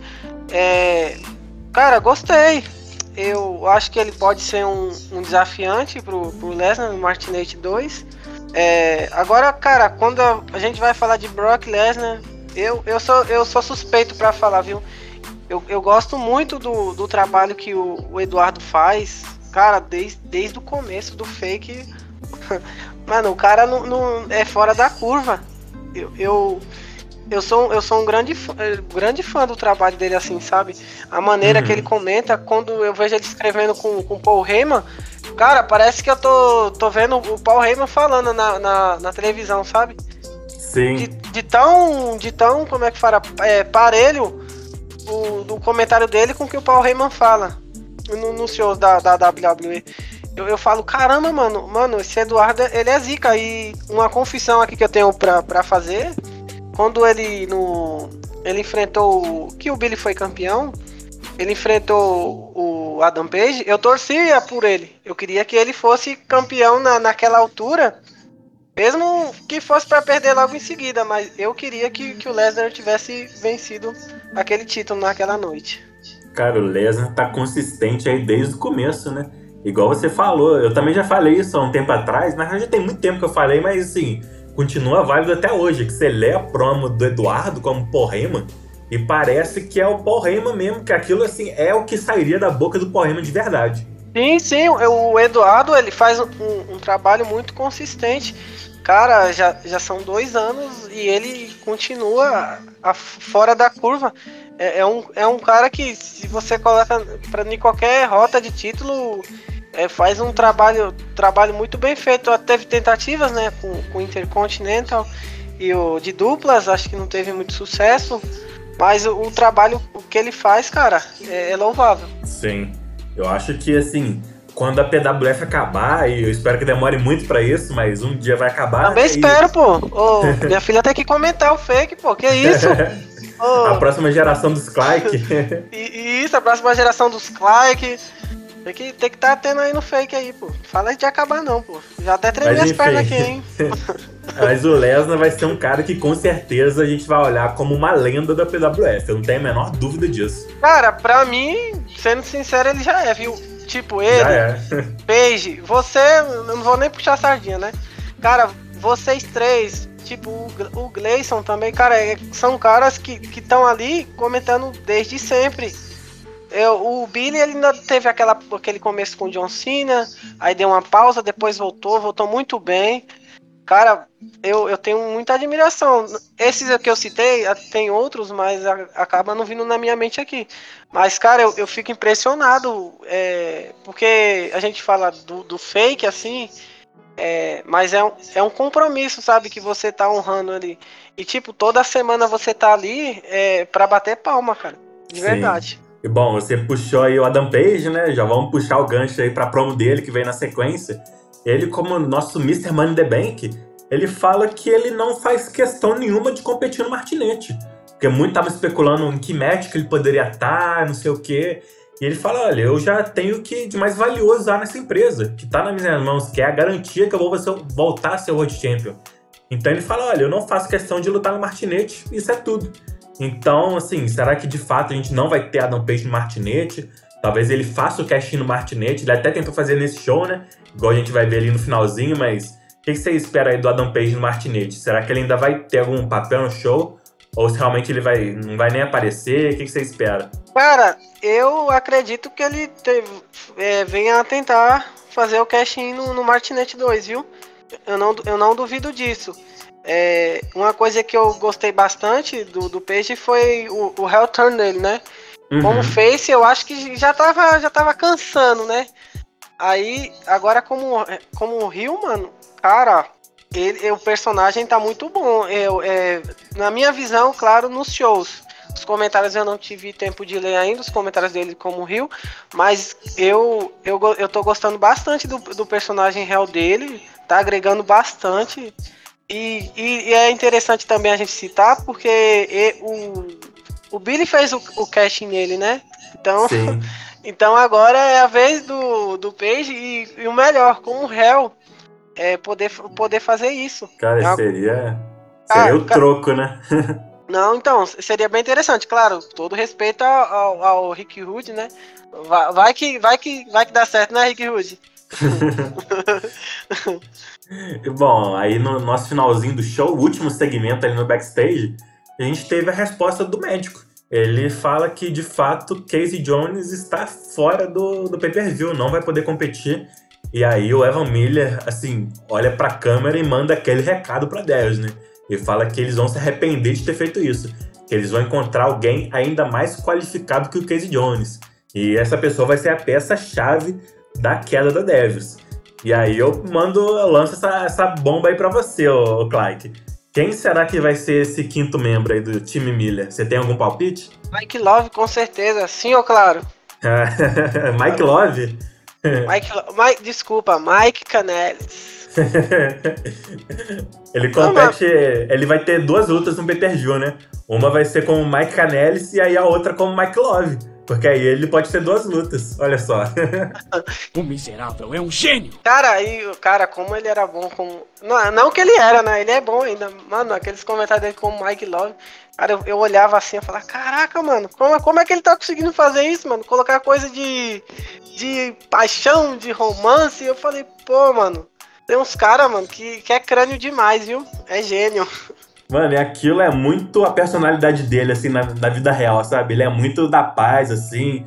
É, cara, gostei. Eu acho que ele pode ser um, um desafiante pro, pro Lesnar no Martinete 2. É, agora, cara, quando a gente vai falar de Brock Lesnar, eu, eu, sou, eu sou suspeito para falar, viu? Eu, eu gosto muito do, do trabalho que o, o Eduardo faz, cara, desde, desde o começo do fake. (laughs) Mano, o cara não, não é fora da curva. Eu, eu, eu, sou, eu sou um grande, fã, grande fã do trabalho dele, assim, sabe? A maneira uhum. que ele comenta, quando eu vejo ele escrevendo com, com o Paul Heyman, cara, parece que eu tô, tô vendo o Paul Heyman falando na, na, na televisão, sabe? Sim. De, de, tão, de tão, como é que fala, é, parelho o, do comentário dele com o que o Paul Heyman fala no, no show da, da WWE. Eu, eu falo, caramba, mano, mano, esse Eduardo, ele é zica. E uma confissão aqui que eu tenho pra, pra fazer, quando ele no. Ele enfrentou. Que o Billy foi campeão. Ele enfrentou o Adam Page. Eu torcia por ele. Eu queria que ele fosse campeão na, naquela altura. Mesmo que fosse para perder logo em seguida, mas eu queria que, que o Lesnar tivesse vencido aquele título naquela noite. Cara, o Lesnar tá consistente aí desde o começo, né? Igual você falou, eu também já falei isso há um tempo atrás, mas já tem muito tempo que eu falei, mas assim, continua válido até hoje, que você lê a promo do Eduardo como Heyman, e parece que é o Paul mesmo, que aquilo assim é o que sairia da boca do Paul de verdade. Sim, sim, o Eduardo ele faz um, um trabalho muito consistente cara, já, já são dois anos e ele continua a, fora da curva. É, é, um, é um cara que, se você coloca para em qualquer rota de título, é, faz um trabalho, trabalho muito bem feito. Teve tentativas né, com o Intercontinental e o de duplas, acho que não teve muito sucesso. Mas o, o trabalho que ele faz, cara, é, é louvável. Sim. Eu acho que, assim, quando a PWF acabar, e eu espero que demore muito pra isso, mas um dia vai acabar. Também né, espero, pô. Ô, (laughs) minha filha tem que comentar o fake, pô. Que isso? (laughs) A próxima geração dos Clyke. (laughs) isso, a próxima geração dos Clark. Tem que tem que tá tendo aí no fake aí, pô. Fala de acabar não, pô. Já até tremei as pernas aqui, hein? Mas o Lesnar vai ser um cara que com certeza a gente vai olhar como uma lenda da PWF. Eu não tenho a menor dúvida disso. Cara, pra mim, sendo sincero, ele já é, viu? Tipo, ele, Já é. Paige, você, eu não vou nem puxar a sardinha, né? Cara, vocês três, tipo, o, Gl- o Gleison também, cara, é- são caras que estão ali comentando desde sempre. Eu, o Billy, ele ainda teve aquela, aquele começo com o John Cena, aí deu uma pausa, depois voltou, voltou muito bem. Cara, eu, eu tenho muita admiração. Esses que eu citei, ah, tem outros, mas acaba não vindo na minha mente aqui. Mas, cara, eu, eu fico impressionado, é, porque a gente fala do, do fake, assim, é, mas é um, é um compromisso, sabe, que você tá honrando ali. E, tipo, toda semana você tá ali é, pra bater palma, cara. De Sim. verdade. E bom, você puxou aí o Adam Page, né? Já vamos puxar o gancho aí pra promo dele que vem na sequência. Ele, como nosso Mr. Money the Bank, ele fala que ele não faz questão nenhuma de competir no martinete. Porque muito tava especulando em que match que ele poderia estar, não sei o quê. E ele fala: olha, eu já tenho o que de mais valioso há nessa empresa, que tá nas minhas mãos, que é a garantia que eu vou voltar a ser World Champion. Então ele fala: olha, eu não faço questão de lutar no martinete, isso é tudo. Então, assim, será que de fato a gente não vai ter Adam Page no martinete? Talvez ele faça o cash no martinete. Ele até tentou fazer nesse show, né? Igual a gente vai ver ali no finalzinho, mas o que você espera aí do Adam Page no martinete? Será que ele ainda vai ter algum papel no show? Ou se realmente ele vai, não vai nem aparecer? O que você espera? Cara, eu acredito que ele teve, é, venha tentar fazer o cash-in no, no Martinet 2, viu? Eu não, eu não duvido disso. É, uma coisa que eu gostei bastante do, do Page foi o, o heel turn dele, né? Como Uhum. face, eu acho que já tava, já tava cansando, né? Aí, agora como, como Rio, mano, cara, ele, o personagem tá muito bom. Eu, é, na minha visão, claro, nos shows. Os comentários eu não tive tempo de ler ainda, os comentários dele como Rio, mas eu, eu, eu tô gostando bastante do, do personagem real dele, tá agregando bastante. E, e- e é interessante também a gente citar, porque o, o Billy fez o, o casting nele, né? Então, Sim. (laughs) então agora é a vez do, do Page e, e o melhor, como réu, é poder, poder fazer isso. Cara, É uma- seria. Ah, Seria o ca- troco, né? (laughs) Não, então, seria bem interessante, claro, todo respeito ao, ao, ao Rick Hood, né? Vai, vai que, vai, que, vai que dá certo, né, Rick Hood? (laughs) Bom, aí no nosso finalzinho do show, o último segmento ali no backstage, a gente teve a resposta do médico. Ele fala que, de fato, Casey Jones está fora do, do pay-per-view, não vai poder competir. E aí o Evan Miller, assim, olha pra câmera e manda aquele recado pra Deus, né? E fala que eles vão se arrepender de ter feito isso. Que eles vão encontrar alguém ainda mais qualificado que o Casey Jones. E essa pessoa vai ser a peça-chave da queda da Devils. E aí eu mando, eu lanço essa, essa bomba aí pra você, ô, ô Clyde. Quem será que vai ser esse quinto membro aí do time Miller? Você tem algum palpite? Mike Love, com certeza, sim ou claro? (laughs) Mike Love? (laughs) Mike, Mike, desculpa, Mike Canelis. (laughs) ele compete. Ele vai ter duas lutas no pay-per-view, né? Uma vai ser com o Mike Canellis e aí a outra com o Mike Love. Porque aí ele pode ter duas lutas. Olha só. (laughs) O miserável é um gênio. Cara, aí, cara, como ele era bom como. Não, não que ele era, né? Ele é bom ainda. Mano, aqueles comentários dele como Mike Love. Cara, eu, eu olhava assim e falava, caraca, mano, como, como é que ele tá conseguindo fazer isso, mano? Colocar coisa de. de paixão, de romance. Eu falei, pô, mano, tem uns caras, mano, que, que é crânio demais, viu? É gênio. (laughs) Mano, e aquilo é muito a personalidade dele, assim, na, na vida real, sabe? Ele é muito da paz, assim,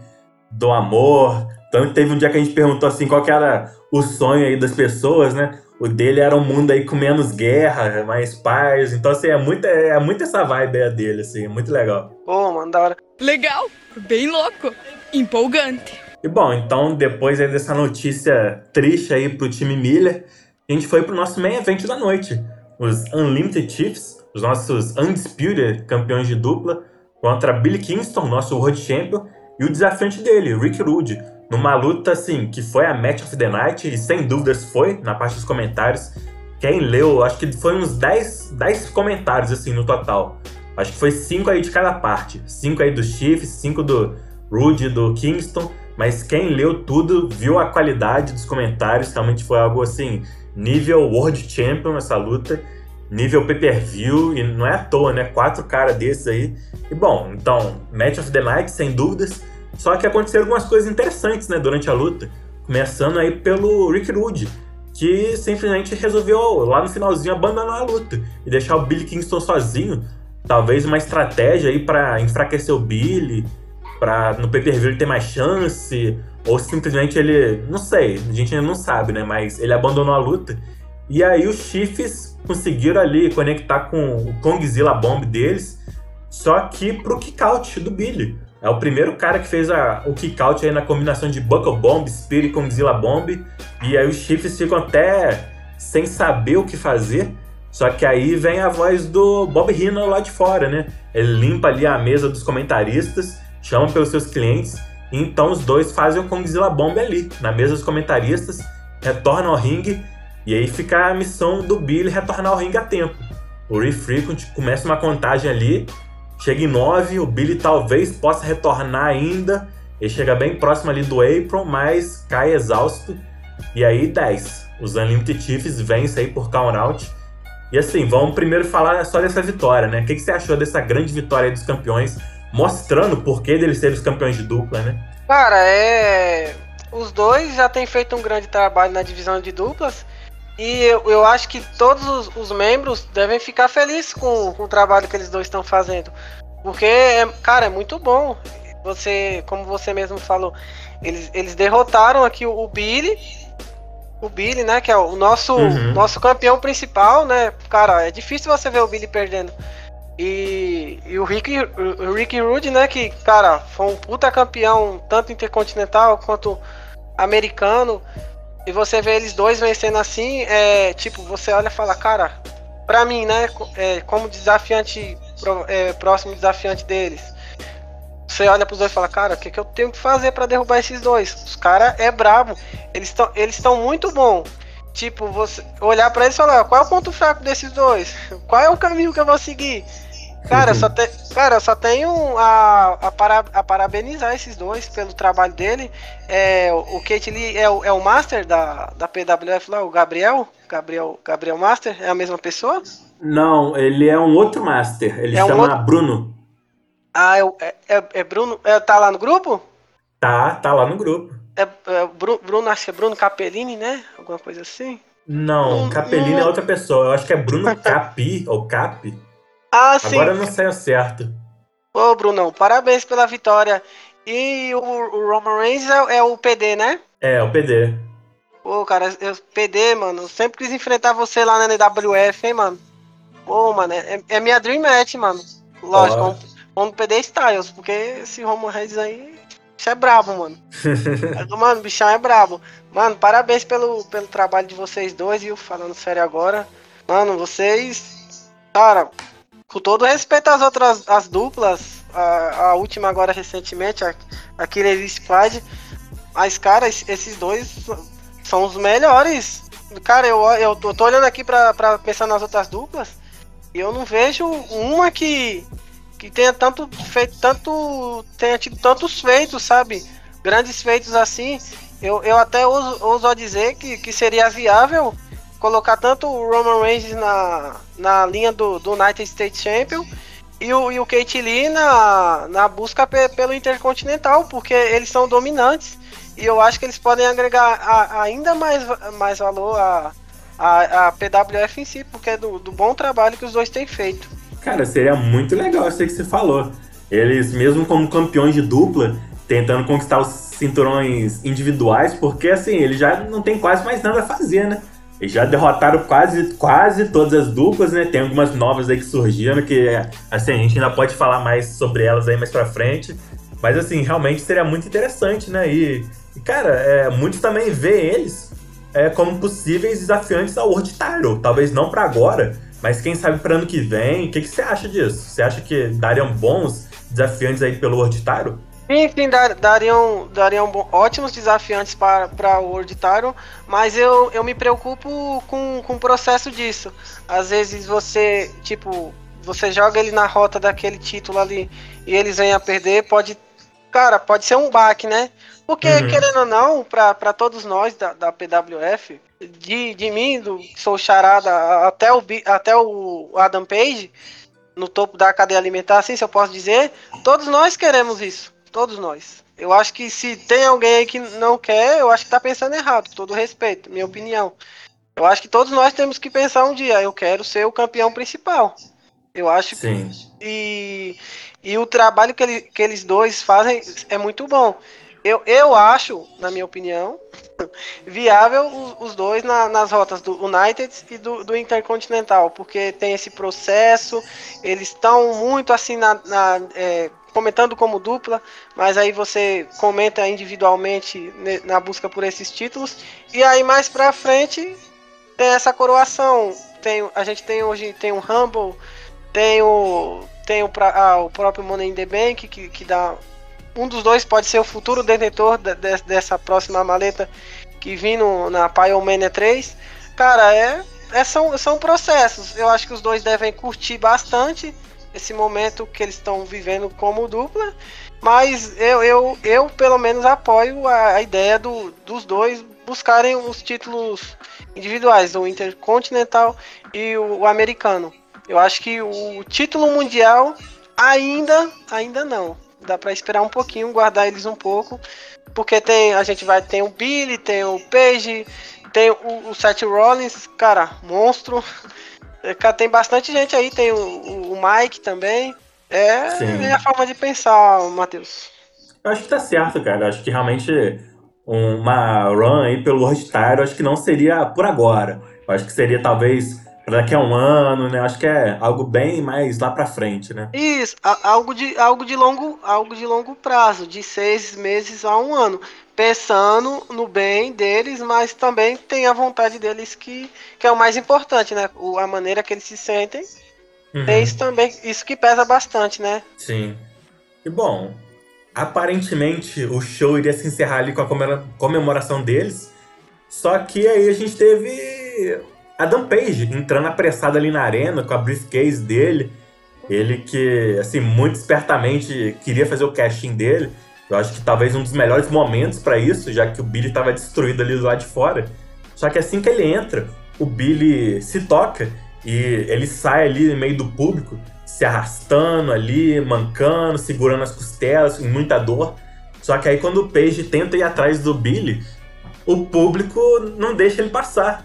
do amor. Tanto que teve um dia que a gente perguntou, assim, qual que era o sonho aí das pessoas, né? O dele era um mundo aí com menos guerra, mais paz. Então, assim, é muito, é muito essa vibe aí dele, assim, é muito legal. Pô, mano, da hora. Legal, bem louco, empolgante. E bom, então, depois aí dessa notícia triste aí pro time Miller, a gente foi pro nosso main event da noite. Os Unlimited Chiefs, os nossos Undisputed campeões de dupla, contra Billy Kingston, nosso World Champion, e o desafiante dele, Rick Rude, numa luta assim que foi a Match of the Night e sem dúvidas foi na parte dos comentários. Quem leu, acho que foi uns 10, 10 comentários assim no total. Acho que foi 5 aí de cada parte. 5 aí do Chiefs, 5 do Rude, do Kingston. Mas quem leu tudo viu a qualidade dos comentários. Realmente foi algo assim, nível World Champion essa luta. Nível pay-per-view. E não é à toa, né? Quatro caras desses aí. E bom, então, Match of the Night, sem dúvidas. Só que aconteceram algumas coisas interessantes, né, durante a luta. Começando aí pelo Rick Rude que simplesmente resolveu, lá no finalzinho, abandonar a luta e deixar o Billy Kingston sozinho. Talvez uma estratégia aí para enfraquecer o Billy, para no pay-per-view ter mais chance, ou simplesmente ele, não sei, a gente ainda não sabe, né? Mas ele abandonou a luta. E aí os Chiefs conseguiram ali conectar com o Kongzilla Bomb deles, só que pro kick-out do Billy. É o primeiro cara que fez a, o kick-out aí na combinação de Buckle Bomb, Spirit com Zilla Bomb. E aí os Chiefs ficam até sem saber o que fazer. Só que aí vem a voz do Bob Heenan lá de fora, né? Ele limpa ali a mesa dos comentaristas, chama pelos seus clientes. E então os dois fazem o Kongzilla Bomb ali, na mesa dos comentaristas, retornam ao ringue. E aí fica a missão do Billy retornar ao ringue a tempo. O Ray Frequent começa uma contagem ali Chega em 9, o Billy talvez possa retornar ainda. Ele chega bem próximo ali do April, mas cai exausto. E aí 10. Os Unlimited Chiefs vencem aí por count out. E assim, vamos primeiro falar só dessa vitória, né? O que, que você achou dessa grande vitória dos campeões, mostrando o porquê deles serem os campeões de dupla, né? Cara, é. Os dois já têm feito um grande trabalho na divisão de duplas. E eu, eu acho que todos os, os, membros devem ficar felizes com, com o trabalho que eles dois estão fazendo. Porque, é, cara, é muito bom. Você, como você mesmo falou, eles, eles derrotaram aqui o, o Billy. O Billy, né? Que é o nosso, uhum. nosso campeão principal, né? Cara, é difícil você ver o Billy perdendo. E, e o Rick, o Rick Rude, né? Que, cara, foi um puta campeão, tanto intercontinental quanto americano. E você vê eles dois vencendo assim, é tipo, você olha e fala, cara, pra mim, né, é, como desafiante, é, próximo desafiante deles, você olha pros dois e fala, cara, o que, que eu tenho que fazer para derrubar esses dois? Os caras é brabo, eles estão eles muito bom. Tipo, você olhar para eles e falar, qual é o ponto fraco desses dois? Qual é o caminho que eu vou seguir? Cara, só te, cara, só tenho a, a, para, a parabenizar esses dois pelo trabalho dele. É, o Kate Lee é o, é o Master da, da PWF lá, o Gabriel. Gabriel, Gabriel Master, é a mesma pessoa? Não, ele é um outro Master. Ele é chama um outro... Bruno. Ah, é, é, é Bruno. É, tá lá no grupo? Tá, tá lá no grupo. É, é Bruno, Bruno, acho que é Bruno Capellini, né? Alguma coisa assim? Não, Capellini é outra pessoa. Eu acho que é Bruno Capi ou Cap. Ah, sim. Agora não saiu certo. Ô, Brunão, parabéns pela vitória. E o, o Roman Reigns é, é, o PD, né? É, o PD. Pô, cara, eu, PD, mano, sempre quis enfrentar você lá na NWF, hein, mano. Pô, mano, é, é minha Dream Match, mano. Lógico, oh. vamos PD Styles, porque esse Roman Reigns aí, bicho é brabo, mano. (laughs) mano, o bichão é brabo. Mano, parabéns pelo, pelo trabalho de vocês dois, viu? Falando sério agora. Mano, vocês. Cara, com todo respeito às outras as duplas, a, a última agora recentemente, a, a Killer Squad, mas, cara, esses dois são os melhores. Cara, eu, eu tô, tô olhando aqui pra, pra pensar nas outras duplas e eu não vejo uma que, que tenha tanto feito, tanto. tenha tido tantos feitos, sabe? Grandes feitos assim. Eu, eu até ouso, ouso dizer que, que seria viável colocar tanto o Roman Reigns na, na linha do, do United States Champion e o, e o Kate Lee na, na busca pe, pelo Intercontinental, porque eles são dominantes e eu acho que eles podem agregar a, ainda mais, mais valor a, a, a PWF em si, porque é do, do bom trabalho que os dois têm feito. Cara, seria muito legal isso que você falou. Eles, mesmo como campeões de dupla, tentando conquistar os cinturões individuais, porque assim, eles já não tem quase mais nada a fazer, né? Eles já derrotaram quase, quase todas as duplas, né? Tem algumas novas aí que surgiram, que assim, a gente ainda pode falar mais sobre elas aí mais pra frente. Mas assim, realmente seria muito interessante, né? E, e cara, é, muitos também vê eles é, como possíveis desafiantes ao World Title. Talvez não para agora, mas quem sabe para ano que vem. O que, que você acha disso? Você acha que dariam bons desafiantes aí pelo World Title? Sim, sim, dar- dariam, dariam bo- ótimos desafiantes para, o World Title, mas eu, eu me preocupo com, com o processo disso. Às vezes você, tipo, você joga ele na rota daquele título ali e eles vêm a perder, pode. Cara, pode ser um baque, né? Porque, Uhum. querendo ou não, para todos nós da, da PWF, de, de mim, do sou charada, até o, até o Adam Page, no topo da cadeia alimentar, assim, se eu posso dizer, todos nós queremos isso. Todos nós. Eu acho que se tem alguém aí que não quer, eu acho que tá pensando errado, com todo respeito, minha opinião. Eu acho que todos nós temos que pensar um dia, eu quero ser o campeão principal. Eu acho que Sim. e, e o trabalho que, ele- que eles dois fazem é muito bom. Eu, eu acho, na minha opinião, (laughs) viável os, os dois na- nas rotas do United e do, do Intercontinental, porque tem esse processo, eles estão muito assim na, na, é, comentando como dupla, mas aí você comenta individualmente na busca por esses títulos, e aí mais pra frente tem essa coroação. Tem, a gente tem hoje tem um Rumble, tem o tem o, ah, o próprio Money in the Bank que, que dá um dos dois pode ser o futuro detentor de- de- dessa próxima maleta que vindo na Pyromania 3 cara é, é são, são processos. Eu acho que os dois devem curtir bastante esse momento que eles estão vivendo como dupla mas eu, eu, eu pelo menos apoio a, a ideia do, dos dois buscarem os títulos individuais, o Intercontinental e o, o americano. Eu acho que o título mundial ainda, ainda não. Dá pra esperar um pouquinho, guardar eles um pouco, porque tem a gente vai tem o Billy, tem o Page, tem o, o Seth Rollins, cara, monstro. É, cara, Tem bastante gente aí, tem o, o- Mike também. É, Sim. é a forma de pensar, Matheus. Eu acho que tá certo, cara. Eu acho que realmente uma run aí pelo Title, eu acho que não seria por agora. Eu acho que seria talvez daqui a um ano, né? Acho que é algo bem mais lá pra frente, né? Isso, algo de, algo de longo, algo de longo prazo, de seis meses a um ano, pensando no bem deles, mas também tem a vontade deles que, que é o mais importante, né? O, a maneira que eles se sentem, Uhum. tem isso também, isso que pesa bastante, né? Sim. E bom, aparentemente o show iria se encerrar ali com a comemora- comemoração deles. Só que aí a gente teve Adam Page entrando apressado ali na arena com a briefcase dele. Ele que, assim, muito espertamente queria fazer o casting dele. Eu acho que talvez um dos melhores momentos pra isso, já que o Billy tava destruído ali do lado de fora. Só que assim que ele entra, o Billy se toca e ele sai ali no meio do público, se arrastando ali, mancando, segurando as costelas, em muita dor. Só que aí quando o Page tenta ir atrás do Billy, o público não deixa ele passar.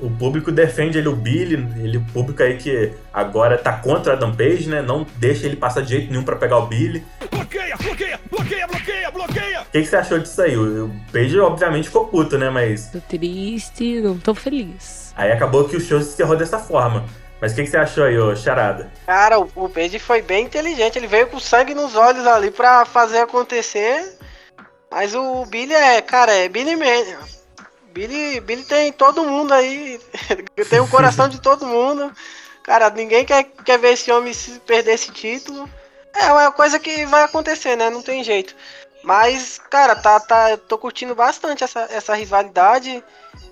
O público defende ele, o Billy, ele, o público aí que agora tá contra o Adam Page, né? Não deixa ele passar de jeito nenhum pra pegar o Billy. Bloqueia, bloqueia, bloqueia, bloqueia, bloqueia! O que, que você achou disso aí? O o Page obviamente ficou puto, né? Mas Tô triste, não tô feliz. aí acabou que o show se encerrou dessa forma. Mas o que, que você achou aí, ô Charada? Cara, o, o Page foi bem inteligente, ele veio com sangue nos olhos ali pra fazer acontecer, mas o Billy é, cara, é Billy Man. Billy, Billy tem todo mundo aí, (laughs) tem o coração de todo mundo. Cara, ninguém quer, quer ver esse homem perder esse título. É uma coisa que vai acontecer, né? Não tem jeito. Mas, cara, tá, tá, tô curtindo bastante essa, essa rivalidade.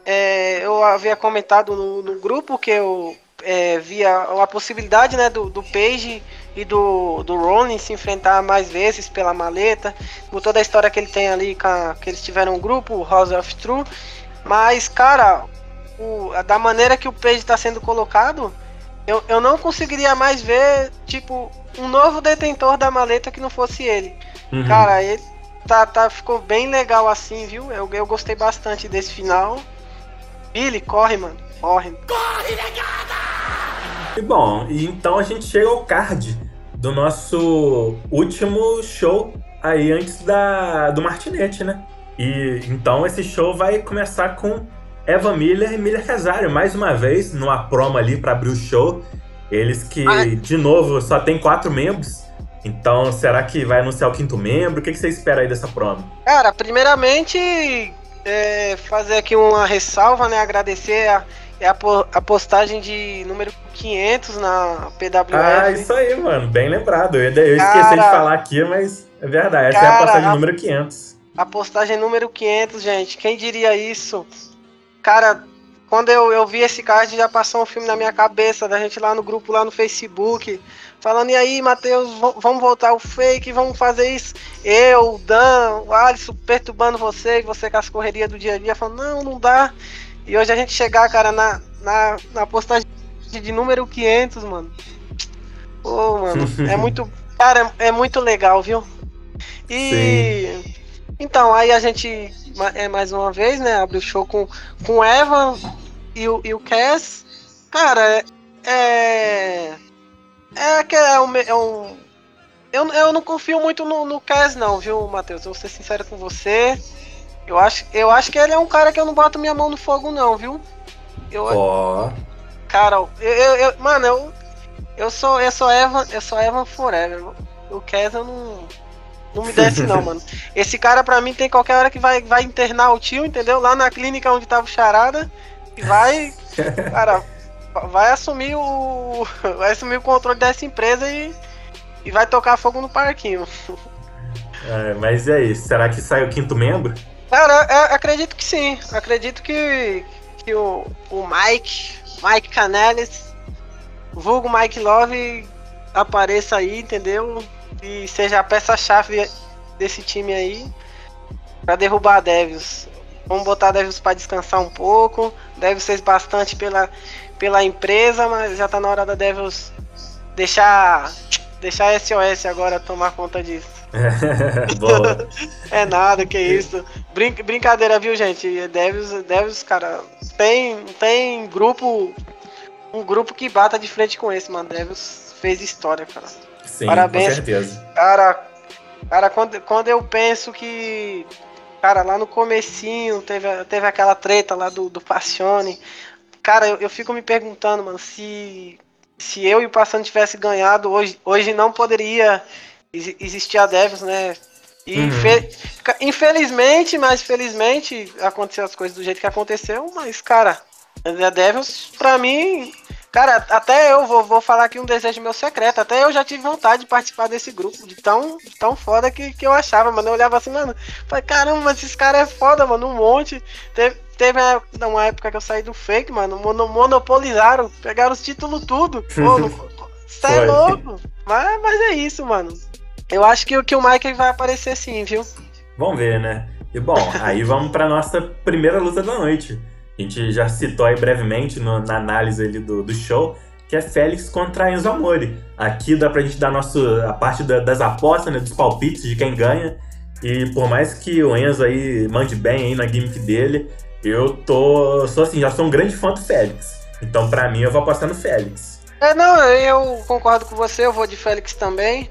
É, eu havia comentado no, no grupo que eu é, via a possibilidade né, do, do Page e do, do Rollins se enfrentar mais vezes pela maleta, por toda a história que ele tem ali, com a- que eles tiveram um grupo, o House of True. Mas, cara, o- da maneira que o Page está sendo colocado, eu, eu não conseguiria mais ver, tipo, um novo detentor da maleta que não fosse ele. Uhum. Cara, ele tá, tá, ficou bem legal assim, viu? Eu, eu gostei bastante desse final. Billy, corre, mano. Corre. E bom, e então a gente chega ao card do nosso último show aí antes da, do Martinete, né? E então esse show vai começar com Eva Miller e Miller Casario, mais uma vez, numa promo ali pra abrir o show. Eles que, Ai. de novo, só tem quatro membros. Então, será que vai anunciar o quinto membro? O que, que você espera aí dessa promo? Cara, primeiramente, é, fazer aqui uma ressalva, né? Agradecer a é a, po- a postagem de número 500 na PWF. Ah, isso aí, mano. Bem lembrado. Eu, eu esqueci Cara. de falar aqui, mas é verdade. Essa é a Cara, postagem a- número 500. A postagem número 500, gente. Quem diria isso? Cara, quando eu, eu vi esse card, já passou um filme na minha cabeça, da gente lá no grupo, lá no Facebook, falando, e aí, Matheus, vamos voltar ao fake, vamos fazer isso. Eu, o Dan, o Alisson perturbando você, você com as correrias do dia a dia, falando, não, não dá. E hoje a gente chegar, cara, na, na, na postagem de número 500, mano. Pô, mano, é (laughs) muito. Cara, é muito legal, viu? E. Então, aí a gente, é, mais uma vez, né, abre o show com, com o Evan e o, e o Cass. Cara, é. É. É que é um. É um eu, eu não confio muito no, no Cass, não, viu, Matheus? Eu vou ser sincero com você. Eu acho, eu acho que ele é um cara que eu não boto minha mão no fogo, não, viu? Eu, Ó. Cara, eu, eu, eu- mano, eu, eu sou, eu sou Evan, eu sou Evan Forever. O eu não, não me desce não, (laughs) mano. Esse cara pra mim tem qualquer hora que vai, vai internar o tio, entendeu? Lá na clínica onde tava o Charada e vai, (laughs) cara, vai assumir o, vai assumir o controle dessa empresa e, e vai tocar fogo no parquinho. É, mas e aí? Será que sai o quinto membro? Cara, eu acredito que sim. Acredito que, que o, o Mike, Mike Canelis, vulgo Mike Love, apareça aí, entendeu? E seja a peça-chave desse time aí pra derrubar a Devils. Vamos botar a Devils pra descansar um pouco. Devils fez bastante pela, pela empresa, mas já tá na hora da Devils deixar, deixar a SOS agora tomar conta disso. (laughs) (laughs) É nada, que isso. Brin brincadeira, viu, gente? Devils, Devils, cara, tem, tem grupo. Um grupo que bata de frente com esse, mano. Devils fez história, cara. Sim, Parabéns. com certeza. Cara, cara quando, quando eu penso que. Cara, lá no comecinho teve, teve aquela treta lá do, do Passione. Cara, eu, eu fico me perguntando, mano, se. Se eu e o Passando tivesse ganhado, hoje, hoje não poderia exi- existir a Devils, né? E Uhum. infe- infelizmente, mas felizmente aconteceu as coisas do jeito que aconteceu, mas, cara, a Devils, pra mim, cara, até eu vou, vou falar aqui um desejo meu secreto, até eu já tive vontade de participar desse grupo, de tão, tão foda que, que eu achava, mano. Eu olhava assim, mano, falei, caramba, mas esses caras é foda, mano, um monte. Teve, teve uma época- que eu saí do fake, mano, mono- monopolizaram, pegaram os títulos tudo. (laughs) Pô, não, é louco. Mas, mas é isso, mano. Eu acho que, o- que o Mike vai aparecer sim, viu? Vamos ver, né? E bom, (laughs) aí vamos pra nossa primeira luta da noite. A gente já citou aí brevemente no- na análise ali do, do show, que é Félix contra Enzo Amore. Aqui dá pra gente dar nosso, a parte da- das apostas, né, dos palpites de quem ganha. E por mais que o Enzo aí mande bem aí na gimmick dele, eu tô. Sou assim, já sou um grande fã do Félix. Então pra mim eu vou apostar no Félix. É, não, eu concordo com você, eu vou de Félix também.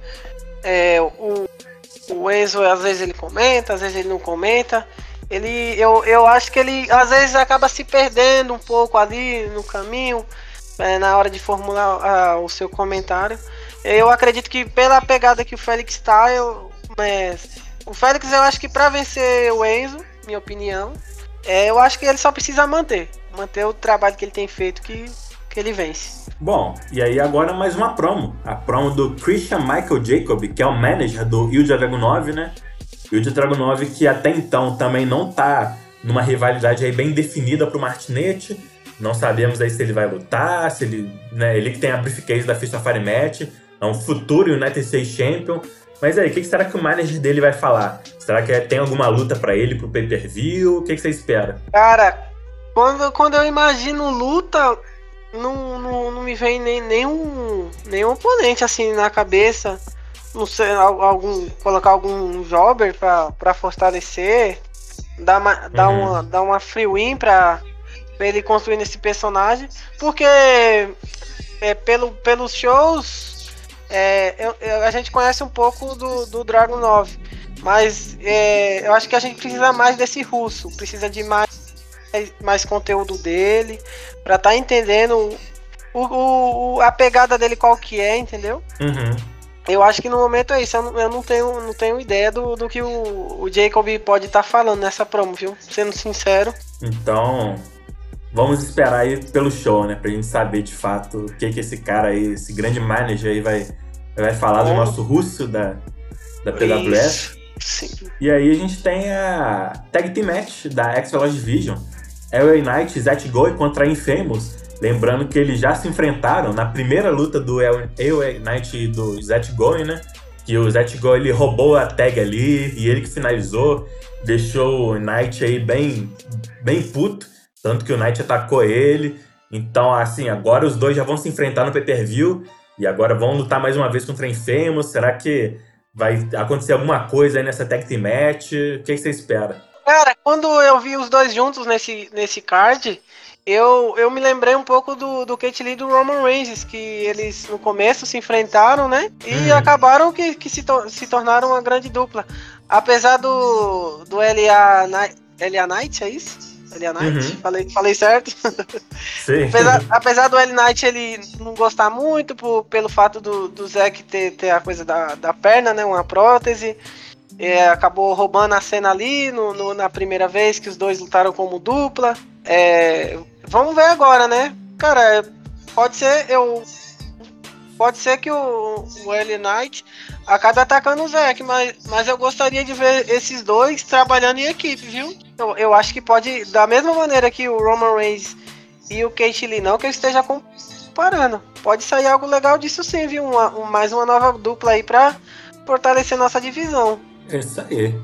É, o, o Enzo, às vezes ele comenta, às vezes ele não comenta. Ele, eu, eu acho que ele, às vezes, acaba se perdendo um pouco ali no caminho, é, na hora de formular ah, o seu comentário. Eu acredito que pela pegada que o Félix tá, eu, é, o Félix eu acho que pra vencer o Enzo, minha opinião, é, eu acho que ele só precisa manter. Manter o trabalho que ele tem feito que, que ele vence. Bom, e aí agora mais uma promo. A promo do Christian Michael Jacob, que é o manager do Ilja Dragunov, né? Ilja Dragunov que até então também não tá numa rivalidade aí bem definida pro Martinete. Não sabemos aí se ele vai lutar, se ele. Né, ele que tem a briefcase da Fist of Match, é um futuro United States Champion. Mas aí, o que, será que o manager dele vai falar? Será que tem alguma luta pra ele pro pay-per-view? O que, que você espera? Cara, quando, quando eu imagino luta, não, não, não me vem nem, nenhum, nenhum oponente assim na cabeça. Não sei, al- algum, colocar algum jobber pra, pra fortalecer, dar uma, dar Uhum. uma, dar uma free win pra, pra ele construir nesse personagem. Porque é, pelo, pelos shows, é, eu- eu- a gente conhece um pouco do, do Dragon 9. Mas é, eu acho que a gente precisa mais desse russo, precisa de mais, mais conteúdo dele, pra tá entendendo o, o- o- a pegada dele qual que é, entendeu? Uhum. Eu acho que no momento é isso, eu não, eu não tenho, não tenho ideia do, do que o, o Jacob pode estar falando nessa promo, viu? Sendo sincero. Então, vamos esperar aí pelo show, né? Pra gente saber de fato o que que esse cara aí, esse grande manager aí vai, vai falar do Bom. nosso russo da, da PWF. Sim. E aí a gente tem a Tag Team Match da X-Velocity Division. LA Knight e Zet Goy contra Infamous. Lembrando que eles já se enfrentaram na primeira luta do LA Knight e do Zet Goy, né? Que o Zet Goy ele roubou a tag ali e ele que finalizou. Deixou o Knight aí bem, bem puto. Tanto que o Knight atacou ele. Então, assim, agora os dois já vão se enfrentar no pay-per-view. E agora vão lutar mais uma vez contra Infamous. Será que vai acontecer alguma coisa aí nessa tag team match? O que, que você espera? Cara, quando eu vi os dois juntos nesse, nesse card, eu, eu me lembrei um pouco do, do Kate Lee e do Roman Reigns, que eles no começo se enfrentaram, né? E Uhum. acabaram que, que se, tor- se tornaram uma grande dupla. Apesar do, do LA, Knight- LA Knight, é isso? LA Knight? Uhum. Falei, falei certo? Sim. (laughs) Apesar, apesar do L Knight ele não gostar muito por- pelo fato do, do Zack ter, ter a coisa da, da perna, né? Uma prótese. É, acabou roubando a cena ali no, no- na primeira vez que os dois lutaram como dupla. É, vamos ver agora, né? Cara, pode ser eu. Pode ser que o, o L Knight acabe atacando o Zack, mas, mas eu gostaria de ver esses dois trabalhando em equipe, viu? Eu, eu acho que pode, da mesma maneira que o Roman Reigns e o Kate Lee, não que eu esteja comparando. Pode sair algo legal disso sim, viu? Uma, um- mais uma nova dupla aí pra fortalecer nossa divisão. É isso aí.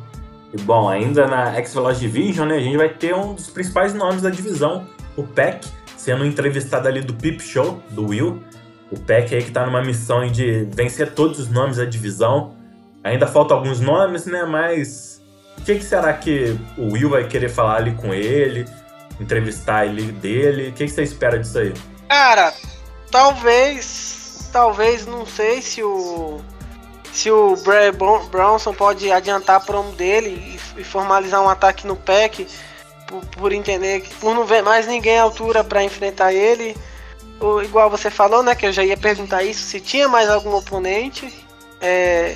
E bom, ainda na X-Velocity Division, né, a gente vai ter um dos principais nomes da divisão, o Peck, sendo entrevistado ali do Pip Show, do Will. O Peck aí que tá numa missão de vencer todos os nomes da divisão. Ainda faltam alguns nomes, né, mas o que, que será que o Will vai querer falar ali com ele? Entrevistar ele dele? O que, que você espera disso aí? Cara, talvez. Talvez, não sei se o. Se o Bron- Bronson pode adiantar a promo dele e, e formalizar um ataque no pack. Por, por entender que. Por não ver mais ninguém à altura pra enfrentar ele. O- igual você falou, né? Que eu já ia perguntar isso, se tinha mais algum oponente. É,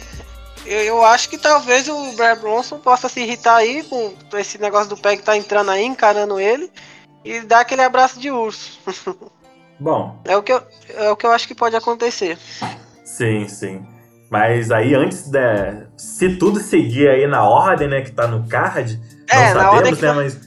eu, eu acho que talvez o Bray Bronson possa se irritar aí com esse negócio do pack tá entrando aí, encarando ele. E dar aquele abraço de urso. (laughs) Bom, É o que eu, é o que eu acho que pode acontecer. Sim, sim. Mas aí antes da. Se tudo seguir aí na ordem, né, que tá no card, É, não na sabemos, ordem que né? tá- Mas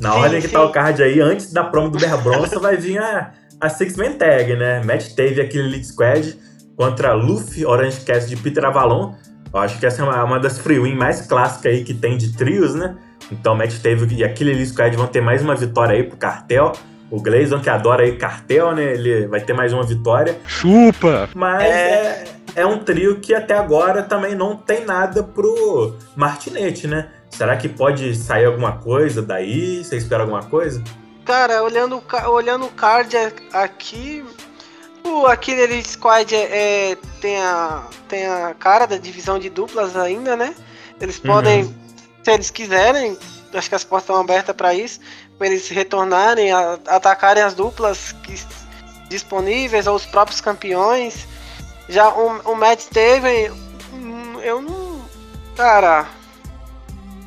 na Sim, ordem que sim. tá o card aí, antes da promo do Bear Bronson, vai vir a, a Six Man Tag, né? Matt teve aquele Elite Squad contra Luffy, Orange Cast de Peter Avalon. Eu acho que essa é uma, uma das free win mais clássicas aí que tem de trios, né? Então Matt teve e aquele Elite Squad vão ter mais uma vitória aí pro cartel. O Gleison, que adora aí cartel, né? Ele vai ter mais uma vitória. Chupa! Mas é, é um trio que até agora também não tem nada pro Martinete, né? Será que pode sair alguma coisa daí? Você espera alguma coisa? Cara, olhando, olhando o card aqui, o aquele Elite Squad é, é- tem, a, tem a cara da divisão de duplas ainda, né? Eles podem, se eles quiserem, acho que as portas estão abertas para isso, eles retornarem, a- atacarem as duplas que, disponíveis ou os próprios campeões. Já o, o Matt Taven, hum, eu não. Cara,